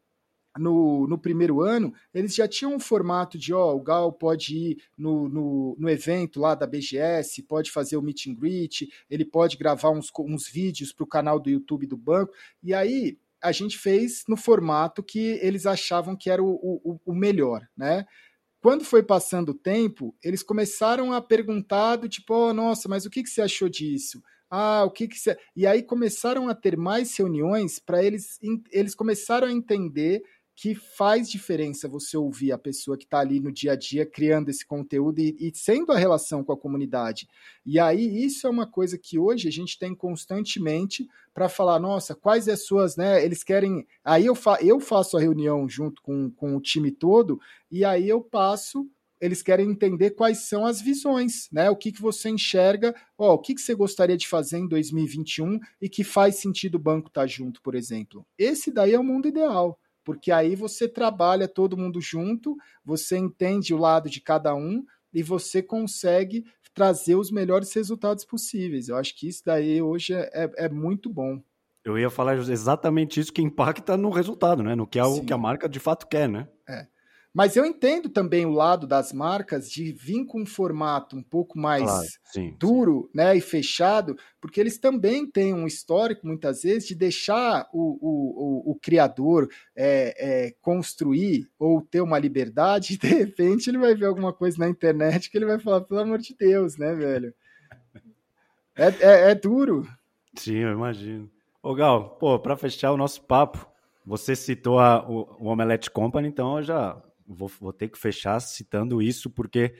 no, no primeiro ano, eles já tinham um formato de, ó, o Gal pode ir no, no, no, evento lá da BGS, pode fazer o meet and greet, ele pode gravar uns, uns vídeos para o canal do YouTube do banco, e aí a gente fez no formato que eles achavam que era o, o, o melhor, né? Quando foi passando o tempo, eles começaram a perguntar do tipo, oh, nossa, mas o que, que você achou disso? Ah, o que que você... E aí começaram a ter mais reuniões para eles, eles começaram a entender que faz diferença você ouvir a pessoa que está ali no dia a dia criando esse conteúdo e, e, sendo a relação com a comunidade. E aí isso é uma coisa que hoje a gente tem constantemente para falar, nossa, quais as suas, né? Eles querem. Aí eu, fa eu faço a reunião junto com, com o time todo, e aí eu passo. Eles querem entender quais são as visões, né? O que, que você enxerga, ó, o que, que você gostaria de fazer em 2021 e que faz sentido o banco estar tá junto, por exemplo. Esse daí é o mundo ideal porque aí você trabalha todo mundo junto, você entende o lado de cada um e você consegue trazer os melhores resultados possíveis. Eu acho que isso daí hoje é, é, é muito bom. Eu ia falar exatamente isso que impacta no resultado, né? No que é o que a marca de fato quer, né? É. Mas eu entendo também o lado das marcas de vir com um formato um pouco mais claro, sim, duro sim. Né, e fechado, porque eles também têm um histórico, muitas vezes, de deixar o, o, o, o criador é, é, construir ou ter uma liberdade, e de repente ele vai ver alguma coisa na internet que ele vai falar, pelo amor de Deus, né, velho? É, é, é duro. Sim, eu imagino. Ô, Gal, pô, para fechar o nosso papo, você citou a, o, o Omelette Company, então eu já vou, vou ter que fechar citando isso, porque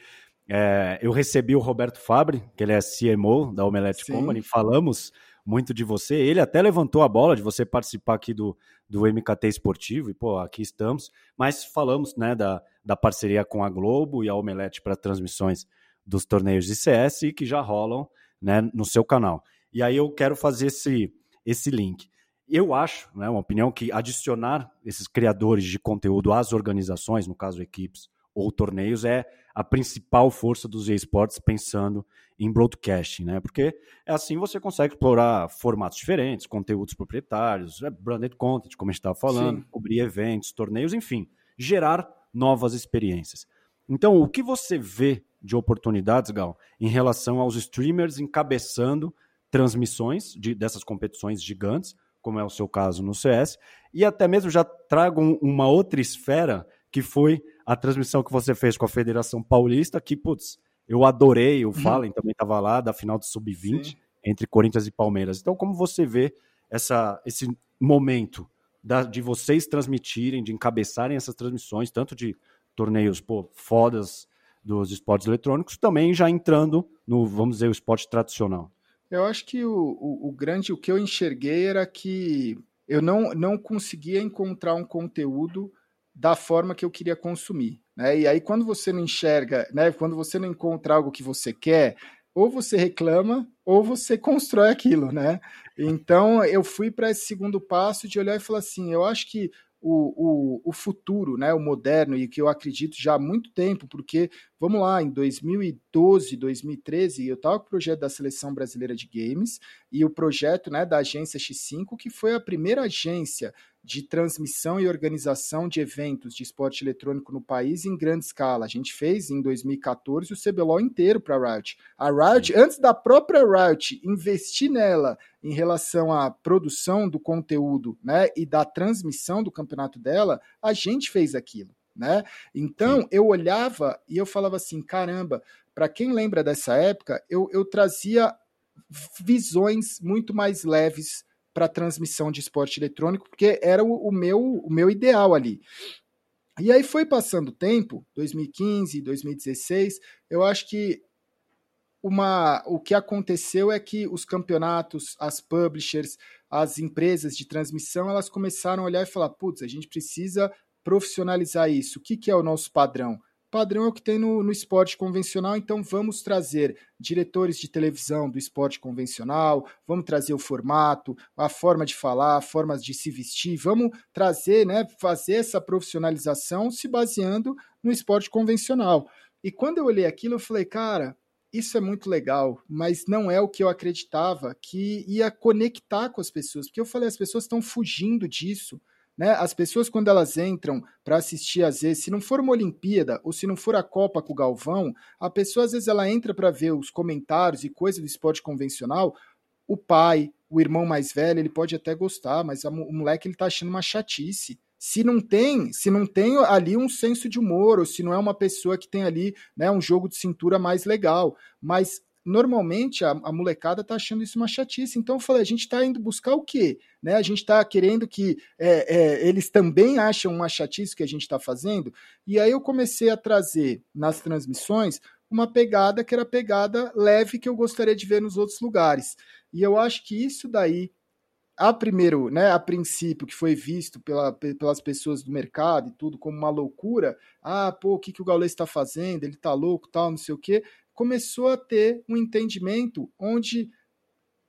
é, eu recebi o Roberto Fabre, que ele é CMO da Omelette Sim. Company, falamos muito de você. Ele até levantou a bola de você participar aqui do, do MKT Esportivo, e pô, aqui estamos. Mas falamos né, da, da parceria com a Globo e a Omelete para transmissões dos torneios de CS e que já rolam né, no seu canal. E aí eu quero fazer esse, esse link. Eu acho, né, uma opinião que adicionar esses criadores de conteúdo às organizações, no caso equipes ou torneios, é a principal força dos esportes pensando em broadcasting, né? Porque é assim você consegue explorar formatos diferentes, conteúdos proprietários, é branded content, como a gente estava falando, Sim. cobrir eventos, torneios, enfim, gerar novas experiências. Então, o que você vê de oportunidades, Gal, em relação aos streamers encabeçando transmissões de, dessas competições gigantes, como é o seu caso no CS, e até mesmo já trago uma outra esfera que foi a transmissão que você fez com a Federação Paulista, que, putz, eu adorei, o uhum. Fallen também estava lá, da final do Sub-20, entre Corinthians e Palmeiras. Então, como você vê essa, esse momento da, de vocês transmitirem, de encabeçarem essas transmissões, tanto de torneios pô, fodas dos esportes eletrônicos, também já entrando no, vamos dizer, o esporte tradicional? Eu acho que o, o, o grande, o que eu enxerguei era que eu não, não conseguia encontrar um conteúdo da forma que eu queria consumir. Né? E aí, quando você não enxerga, né, quando você não encontra algo que você quer, ou você reclama ou você constrói aquilo, né? Então eu fui para esse segundo passo de olhar e falar assim: eu acho que o, o, o futuro, né, o moderno, e que eu acredito já há muito tempo, porque, vamos lá, em 2012, 2013, eu estava com o projeto da Seleção Brasileira de Games e o projeto né, da agência X5, que foi a primeira agência de transmissão e organização de eventos de esporte eletrônico no país em grande escala. A gente fez em 2014 o CBLOL inteiro para a Riot. A Riot, antes da própria Riot investir nela em relação à produção do conteúdo né, e da transmissão do campeonato dela, a gente fez aquilo. Né? Então Sim. eu olhava e eu falava assim: caramba, para quem lembra dessa época, eu, eu trazia visões muito mais leves para transmissão de esporte eletrônico, porque era o, o, meu, o meu ideal ali. E aí foi passando o tempo, 2015, 2016, eu acho que uma, o que aconteceu é que os campeonatos, as publishers, as empresas de transmissão, elas começaram a olhar e falar, putz, a gente precisa profissionalizar isso. O que, que é o nosso padrão? Padrão é o que tem no, no esporte convencional, então vamos trazer diretores de televisão do esporte convencional, vamos trazer o formato, a forma de falar, formas de se vestir, vamos trazer, né, fazer essa profissionalização se baseando no esporte convencional. E quando eu olhei aquilo, eu falei, cara, isso é muito legal, mas não é o que eu acreditava que ia conectar com as pessoas, porque eu falei, as pessoas estão fugindo disso. Né? As pessoas, quando elas entram para assistir, às vezes, se não for uma Olimpíada ou se não for a Copa com o Galvão, a pessoa, às vezes, ela entra para ver os comentários e coisas do esporte convencional. O pai, o irmão mais velho, ele pode até gostar, mas o moleque ele tá achando uma chatice. Se não tem, se não tem ali um senso de humor, ou se não é uma pessoa que tem ali né, um jogo de cintura mais legal. Mas normalmente a, a, molecada tá achando isso uma chatice. Então eu falei, a gente está indo buscar o quê? Né? A gente está querendo que é, é, eles também acham uma chatice que a gente está fazendo. E aí eu comecei a trazer nas transmissões uma pegada que era pegada leve que eu gostaria de ver nos outros lugares. E eu acho que isso daí a primeiro, né, a princípio, que foi visto pela, pelas pessoas do mercado e tudo como uma loucura, ah, pô, o que, que o Gaules está fazendo? Ele está louco, tal, não sei o quê começou a ter um entendimento onde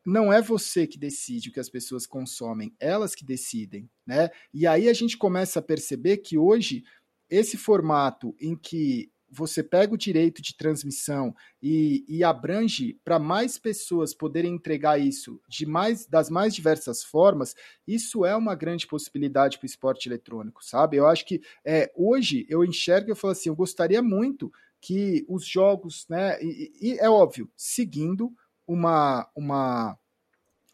não é você que decide o que as pessoas consomem, elas que decidem, né? E aí a gente começa a perceber que hoje esse formato em que você pega o direito de transmissão e, e abrange para mais pessoas poderem entregar isso de mais das mais diversas formas, isso é uma grande possibilidade para o esporte eletrônico, sabe? Eu acho que é, hoje eu enxergo e falo assim, eu gostaria muito que os jogos, né, e, e é óbvio, seguindo uma, uma,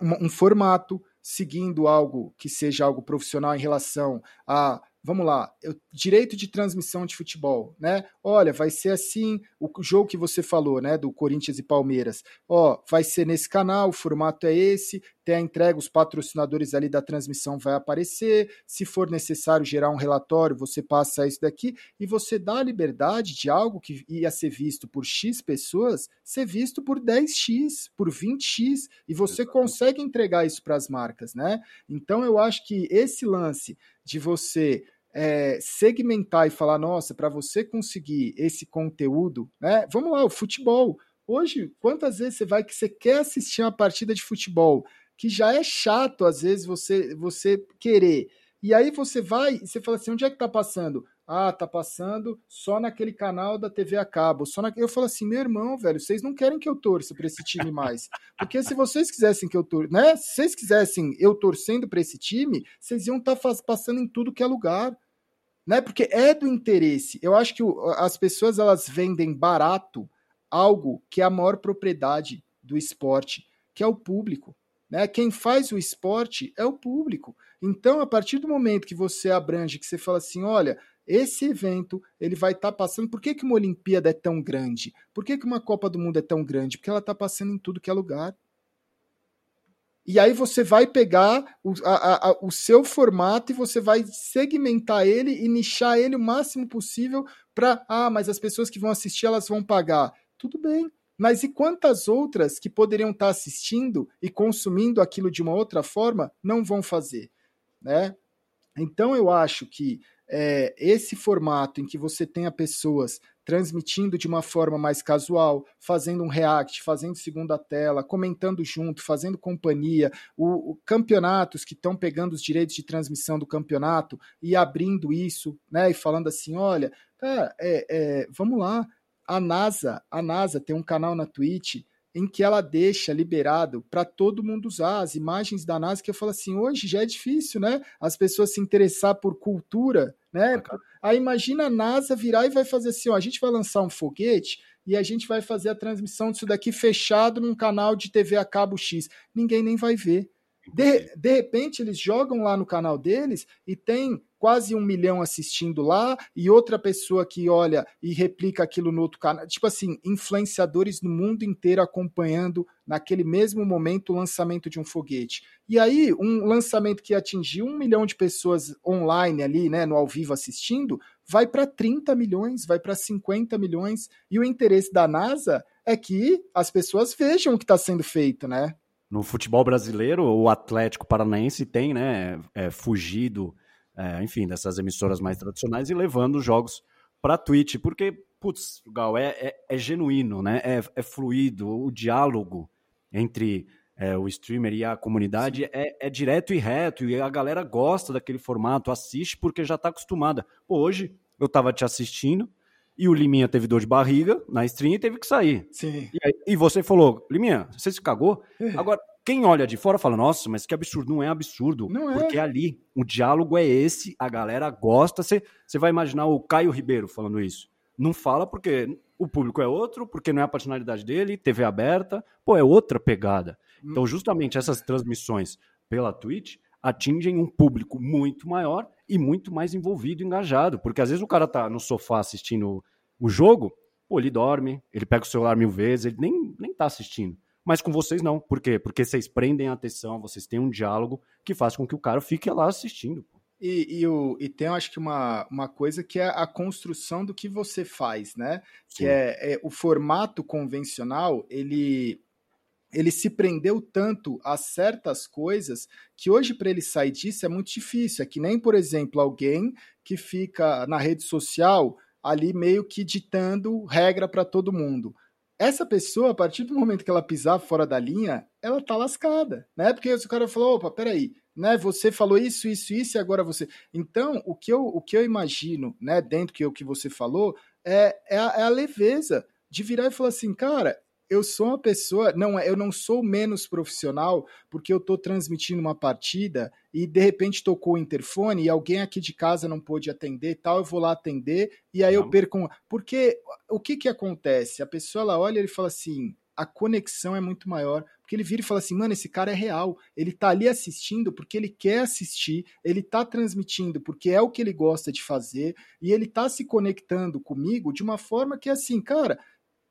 uma, um formato, seguindo algo que seja algo profissional em relação a vamos lá, eu, direito de transmissão de futebol, né? Olha, vai ser assim, o jogo que você falou, né, do Corinthians e Palmeiras. Ó, vai ser nesse canal, o formato é esse, tem a entrega, os patrocinadores ali da transmissão vai aparecer, se for necessário gerar um relatório, você passa isso daqui e você dá a liberdade de algo que ia ser visto por X pessoas, ser visto por 10X, por 20X, e você consegue entregar isso para as marcas, né? Então eu acho que esse lance de você é, segmentar e falar, nossa, para você conseguir esse conteúdo, né? Vamos lá, o futebol. Hoje, quantas vezes você vai que você quer assistir uma partida de futebol? Que já é chato às vezes você você querer. E aí você vai e você fala assim, onde é que tá passando? Ah, tá passando só naquele canal da TV a cabo. Só na... Eu falo assim, meu irmão, velho, vocês não querem que eu torça para esse time mais. Porque se vocês quisessem que eu torça, né? Se vocês quisessem eu torcendo para esse time, vocês iam estar tá passando em tudo que é lugar. Né? Porque é do interesse. Eu acho que as pessoas elas vendem barato algo que é a maior propriedade do esporte, que é o público. Né? Quem faz o esporte é o público. Então, a partir do momento que você abrange, que você fala assim, olha, esse evento ele vai estar tá passando. Por que, que uma Olimpíada é tão grande? Por que, que uma Copa do Mundo é tão grande? Porque ela está passando em tudo que é lugar. E aí você vai pegar o, a, a, o seu formato e você vai segmentar ele e nichar ele o máximo possível para. Ah, mas as pessoas que vão assistir elas vão pagar. Tudo bem. Mas e quantas outras que poderiam estar tá assistindo e consumindo aquilo de uma outra forma não vão fazer? Né? Então eu acho que é, esse formato em que você tenha pessoas transmitindo de uma forma mais casual, fazendo um react, fazendo segunda tela, comentando junto, fazendo companhia, o, o campeonatos que estão pegando os direitos de transmissão do campeonato e abrindo isso, né, e falando assim, olha, cara, é, é, vamos lá, a NASA, a NASA tem um canal na Twitch em que ela deixa liberado para todo mundo usar as imagens da NASA, que eu falo assim, hoje já é difícil, né? As pessoas se interessar por cultura, né? Aí imagina a NASA virar e vai fazer assim, ó, a gente vai lançar um foguete e a gente vai fazer a transmissão disso daqui fechado num canal de TV a cabo X. Ninguém nem vai ver. De, de repente, eles jogam lá no canal deles e tem quase um milhão assistindo lá e outra pessoa que olha e replica aquilo no outro canal. Tipo assim, influenciadores no mundo inteiro acompanhando naquele mesmo momento o lançamento de um foguete. E aí, um lançamento que atingiu um milhão de pessoas online ali, né, no ao vivo assistindo, vai para 30 milhões, vai para 50 milhões. E o interesse da NASA é que as pessoas vejam o que está sendo feito, né? No futebol brasileiro, o Atlético Paranaense tem, né, é, fugido é, enfim, dessas emissoras mais tradicionais e levando os jogos para Twitch, porque, putz, Gal, é, é, é, genuíno, né? É, é fluido, o diálogo entre é, o streamer e a comunidade é, é, direto e reto, e a galera gosta daquele formato, assiste porque já está acostumada. Pô, hoje eu estava te assistindo e o Liminha teve dor de barriga na stream e teve que sair. Sim. E, e você falou, Liminha, você se cagou? É. Agora, quem olha de fora fala, nossa, mas que absurdo. Não é absurdo. Não é. Porque ali, o diálogo é esse, a galera gosta. Você, vai imaginar o Caio Ribeiro falando isso. Não fala porque o público é outro, porque não é a personalidade dele, TV aberta, pô, é outra pegada. Hum. Então, justamente essas transmissões pela Twitch atingem um público muito maior e muito mais envolvido, engajado. Porque às vezes o cara tá no sofá assistindo o jogo, pô, ele dorme, ele pega o celular mil vezes, ele nem, nem tá assistindo. Mas com vocês não. Por quê? Porque vocês prendem a atenção, vocês têm um diálogo que faz com que o cara fique lá assistindo. E, e, o, e tem, acho que, uma, uma coisa que é a construção do que você faz, né? Sim. Que é, é, o formato convencional, ele, ele se prendeu tanto a certas coisas que hoje, para ele sair disso, é muito difícil. É que nem, por exemplo, alguém que fica na rede social ali meio que ditando regra para todo mundo essa pessoa, a partir do momento que ela pisar fora da linha, ela tá lascada, né? Porque o cara falou, opa, peraí, né? Você falou isso, isso, isso, e agora você. Então, o que eu, o que eu imagino, né, dentro do que você falou, é, é a, é a leveza de virar e falar assim, cara, eu sou uma pessoa, não, é, eu não sou menos profissional porque eu estou transmitindo uma partida e de repente tocou o interfone e alguém aqui de casa não pôde atender, tal, eu vou lá atender e aí não. eu perco, porque o que que acontece? A pessoa ela olha e ele fala assim, a conexão é muito maior, porque ele vira e fala assim, mano, esse cara é real, ele tá ali assistindo porque ele quer assistir, ele tá transmitindo porque é o que ele gosta de fazer, e ele tá se conectando comigo de uma forma que assim, cara,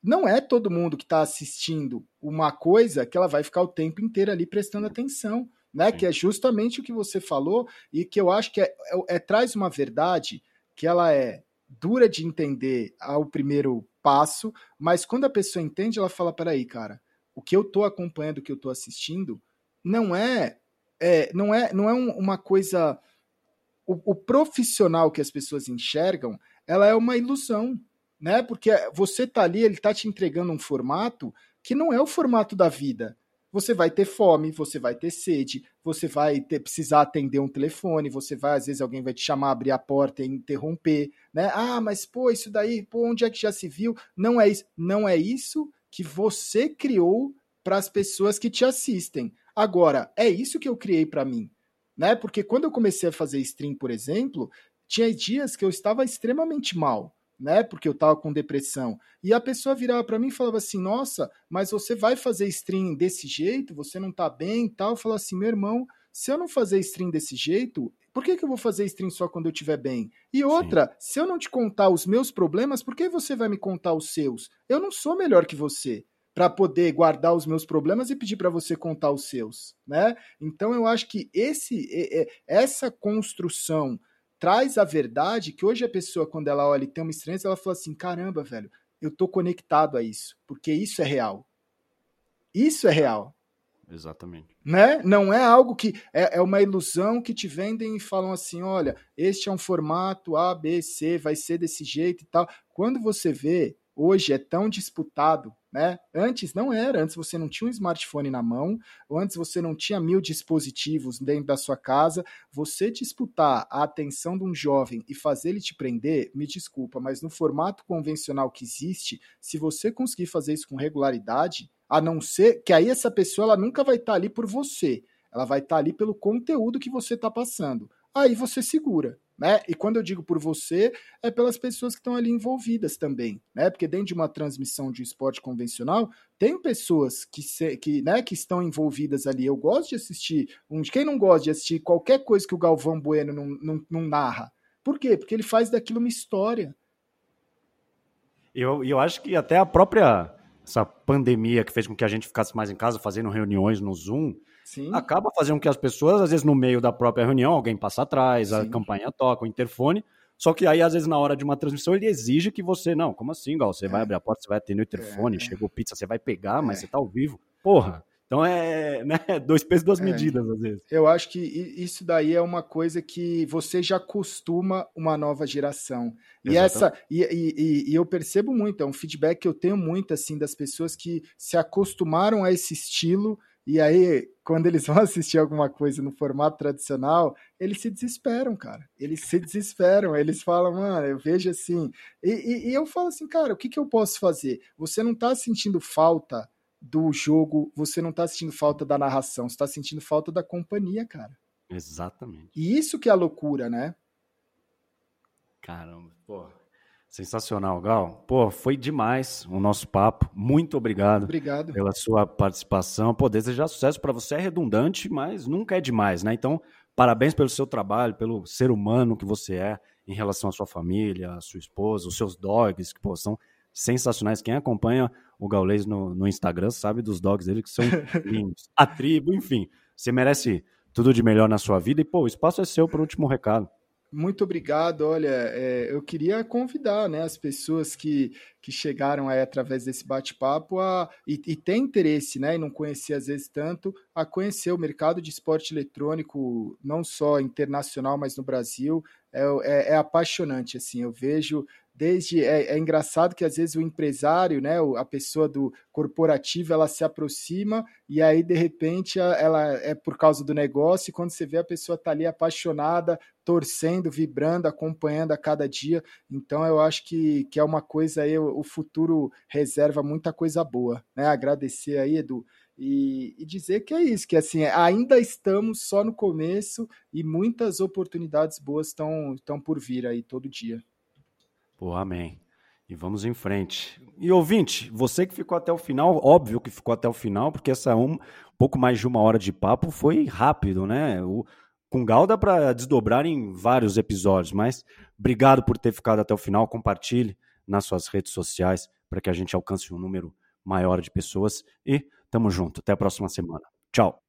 não é todo mundo que está assistindo uma coisa que ela vai ficar o tempo inteiro ali prestando atenção, né? Sim. Que é justamente o que você falou e que eu acho que é, é, é, traz uma verdade que ela é dura de entender ao primeiro passo, mas quando a pessoa entende, ela fala: peraí, cara, o que eu estou acompanhando, o que eu estou assistindo, não é, é, não é, não é um, uma coisa. O, o profissional que as pessoas enxergam, ela é uma ilusão né? Porque você tá ali, ele tá te entregando um formato que não é o formato da vida. você vai ter fome, você vai ter sede, você vai ter, precisar atender um telefone, você vai, às vezes, alguém vai te chamar, abrir a porta e interromper, né? Ah, mas pô, isso daí, pô, onde é que já se viu? Não é isso, não é isso que você criou para as pessoas que te assistem. Agora, é isso que eu criei para mim, né? Porque quando eu comecei a fazer stream, por exemplo, tinha dias que eu estava extremamente mal né? Porque eu tava com depressão. E a pessoa virava para mim e falava assim: "Nossa, mas você vai fazer stream desse jeito? Você não tá bem e tal?" Eu falava assim: "Meu irmão, se eu não fazer stream desse jeito, por que, que eu vou fazer stream só quando eu estiver bem? E outra, Sim. se eu não te contar os meus problemas, por que você vai me contar os seus? Eu não sou melhor que você para poder guardar os meus problemas e pedir para você contar os seus, né? Então eu acho que esse essa construção traz a verdade que hoje a pessoa, quando ela olha e tem uma estranheza, ela fala assim: caramba, velho, eu tô conectado a isso, porque isso é real. Isso é real. Exatamente. Né? Não é algo que é, é, uma ilusão que te vendem e falam assim: olha, este é um formato A, B, C, vai ser desse jeito e tal. Quando você vê, hoje é tão disputado né? Antes não era, antes você não tinha um smartphone na mão, ou antes você não tinha mil dispositivos dentro da sua casa. Você disputar a atenção de um jovem e fazer ele te prender, me desculpa, mas no formato convencional que existe, se você conseguir fazer isso com regularidade, a não ser que aí essa pessoa ela nunca vai estar ali por você, ela vai estar ali pelo conteúdo que você está passando. Aí você segura né? E quando eu digo por você, é pelas pessoas que estão ali envolvidas também, né? Porque dentro de uma transmissão de esporte convencional, tem pessoas que, se, que, né, que estão envolvidas ali. Eu gosto de assistir, um, quem não gosta de assistir qualquer coisa que o Galvão Bueno não, não, não narra? Por quê? Porque ele faz daquilo uma história. Eu, eu acho que até a própria essa pandemia que fez com que a gente ficasse mais em casa fazendo reuniões no Zoom, Sim. acaba fazendo com que as pessoas, às vezes, no meio da própria reunião, alguém passa atrás, Sim. a campanha toca, o interfone. Só que aí, às vezes, na hora de uma transmissão, ele exige que você. Não, como assim, Gal? Você é. vai abrir a porta, você vai atender o interfone, é. chegou pizza, você vai pegar, mas é. você tá ao vivo. Porra. Então é né, dois pesos, duas é. medidas, às vezes. Eu acho que isso daí é uma coisa que você já costuma uma nova geração. E essa e, e, e, eu percebo muito, é um feedback que eu tenho muito assim das pessoas que se acostumaram a esse estilo e aí, quando eles vão assistir alguma coisa no formato tradicional, eles se desesperam, cara. Eles se desesperam, eles falam, mano, eu vejo assim. E, e, e eu falo assim, cara, o que, que eu posso fazer? Você não tá sentindo falta do jogo, você não tá sentindo falta da narração, você tá sentindo falta da companhia, cara. Exatamente. E isso que é a loucura, né? Caramba, porra. Sensacional, Gal. Pô, foi demais o nosso papo. Muito obrigado. Obrigado. Pela sua participação. Pô, desejar sucesso para você é redundante, mas nunca é demais, né? Então, parabéns pelo seu trabalho, pelo ser humano que você é em relação à sua família, à sua esposa, os seus dogs, que pô, são sensacionais. Quem acompanha o Gaulês no, no Instagram sabe dos dogs dele que são lindos. A tribo, enfim. Você merece tudo de melhor na sua vida. E, pô, o espaço é seu para o último recado. Muito obrigado. Olha, é, eu queria convidar né, as pessoas que, que chegaram aí através desse bate-papo a, e, e tem interesse, né, e não conhecer às vezes tanto, a conhecer o mercado de esporte eletrônico, não só internacional, mas no Brasil. É, é, é apaixonante, assim, eu vejo desde é, é, engraçado que às vezes o empresário, né, a pessoa do corporativo, ela se aproxima e aí de repente ela é por causa do negócio e quando você vê a pessoa tá ali apaixonada, torcendo, vibrando, acompanhando a cada dia. Então eu acho que, que é uma coisa aí, o futuro reserva muita coisa boa, né? Agradecer aí, Edu. E, e, dizer que é isso, que assim, ainda estamos só no começo e muitas oportunidades boas estão por vir aí todo dia. Pô, amém. E vamos em frente. E ouvinte, você que ficou até o final, óbvio que ficou até o final, porque essa um, pouco mais de uma hora de papo foi rápido, né? O, com Gal dá para desdobrar em vários episódios, mas obrigado por ter ficado até o final. Compartilhe nas suas redes sociais para que a gente alcance um número maior de pessoas. E tamo junto. Até a próxima semana. Tchau.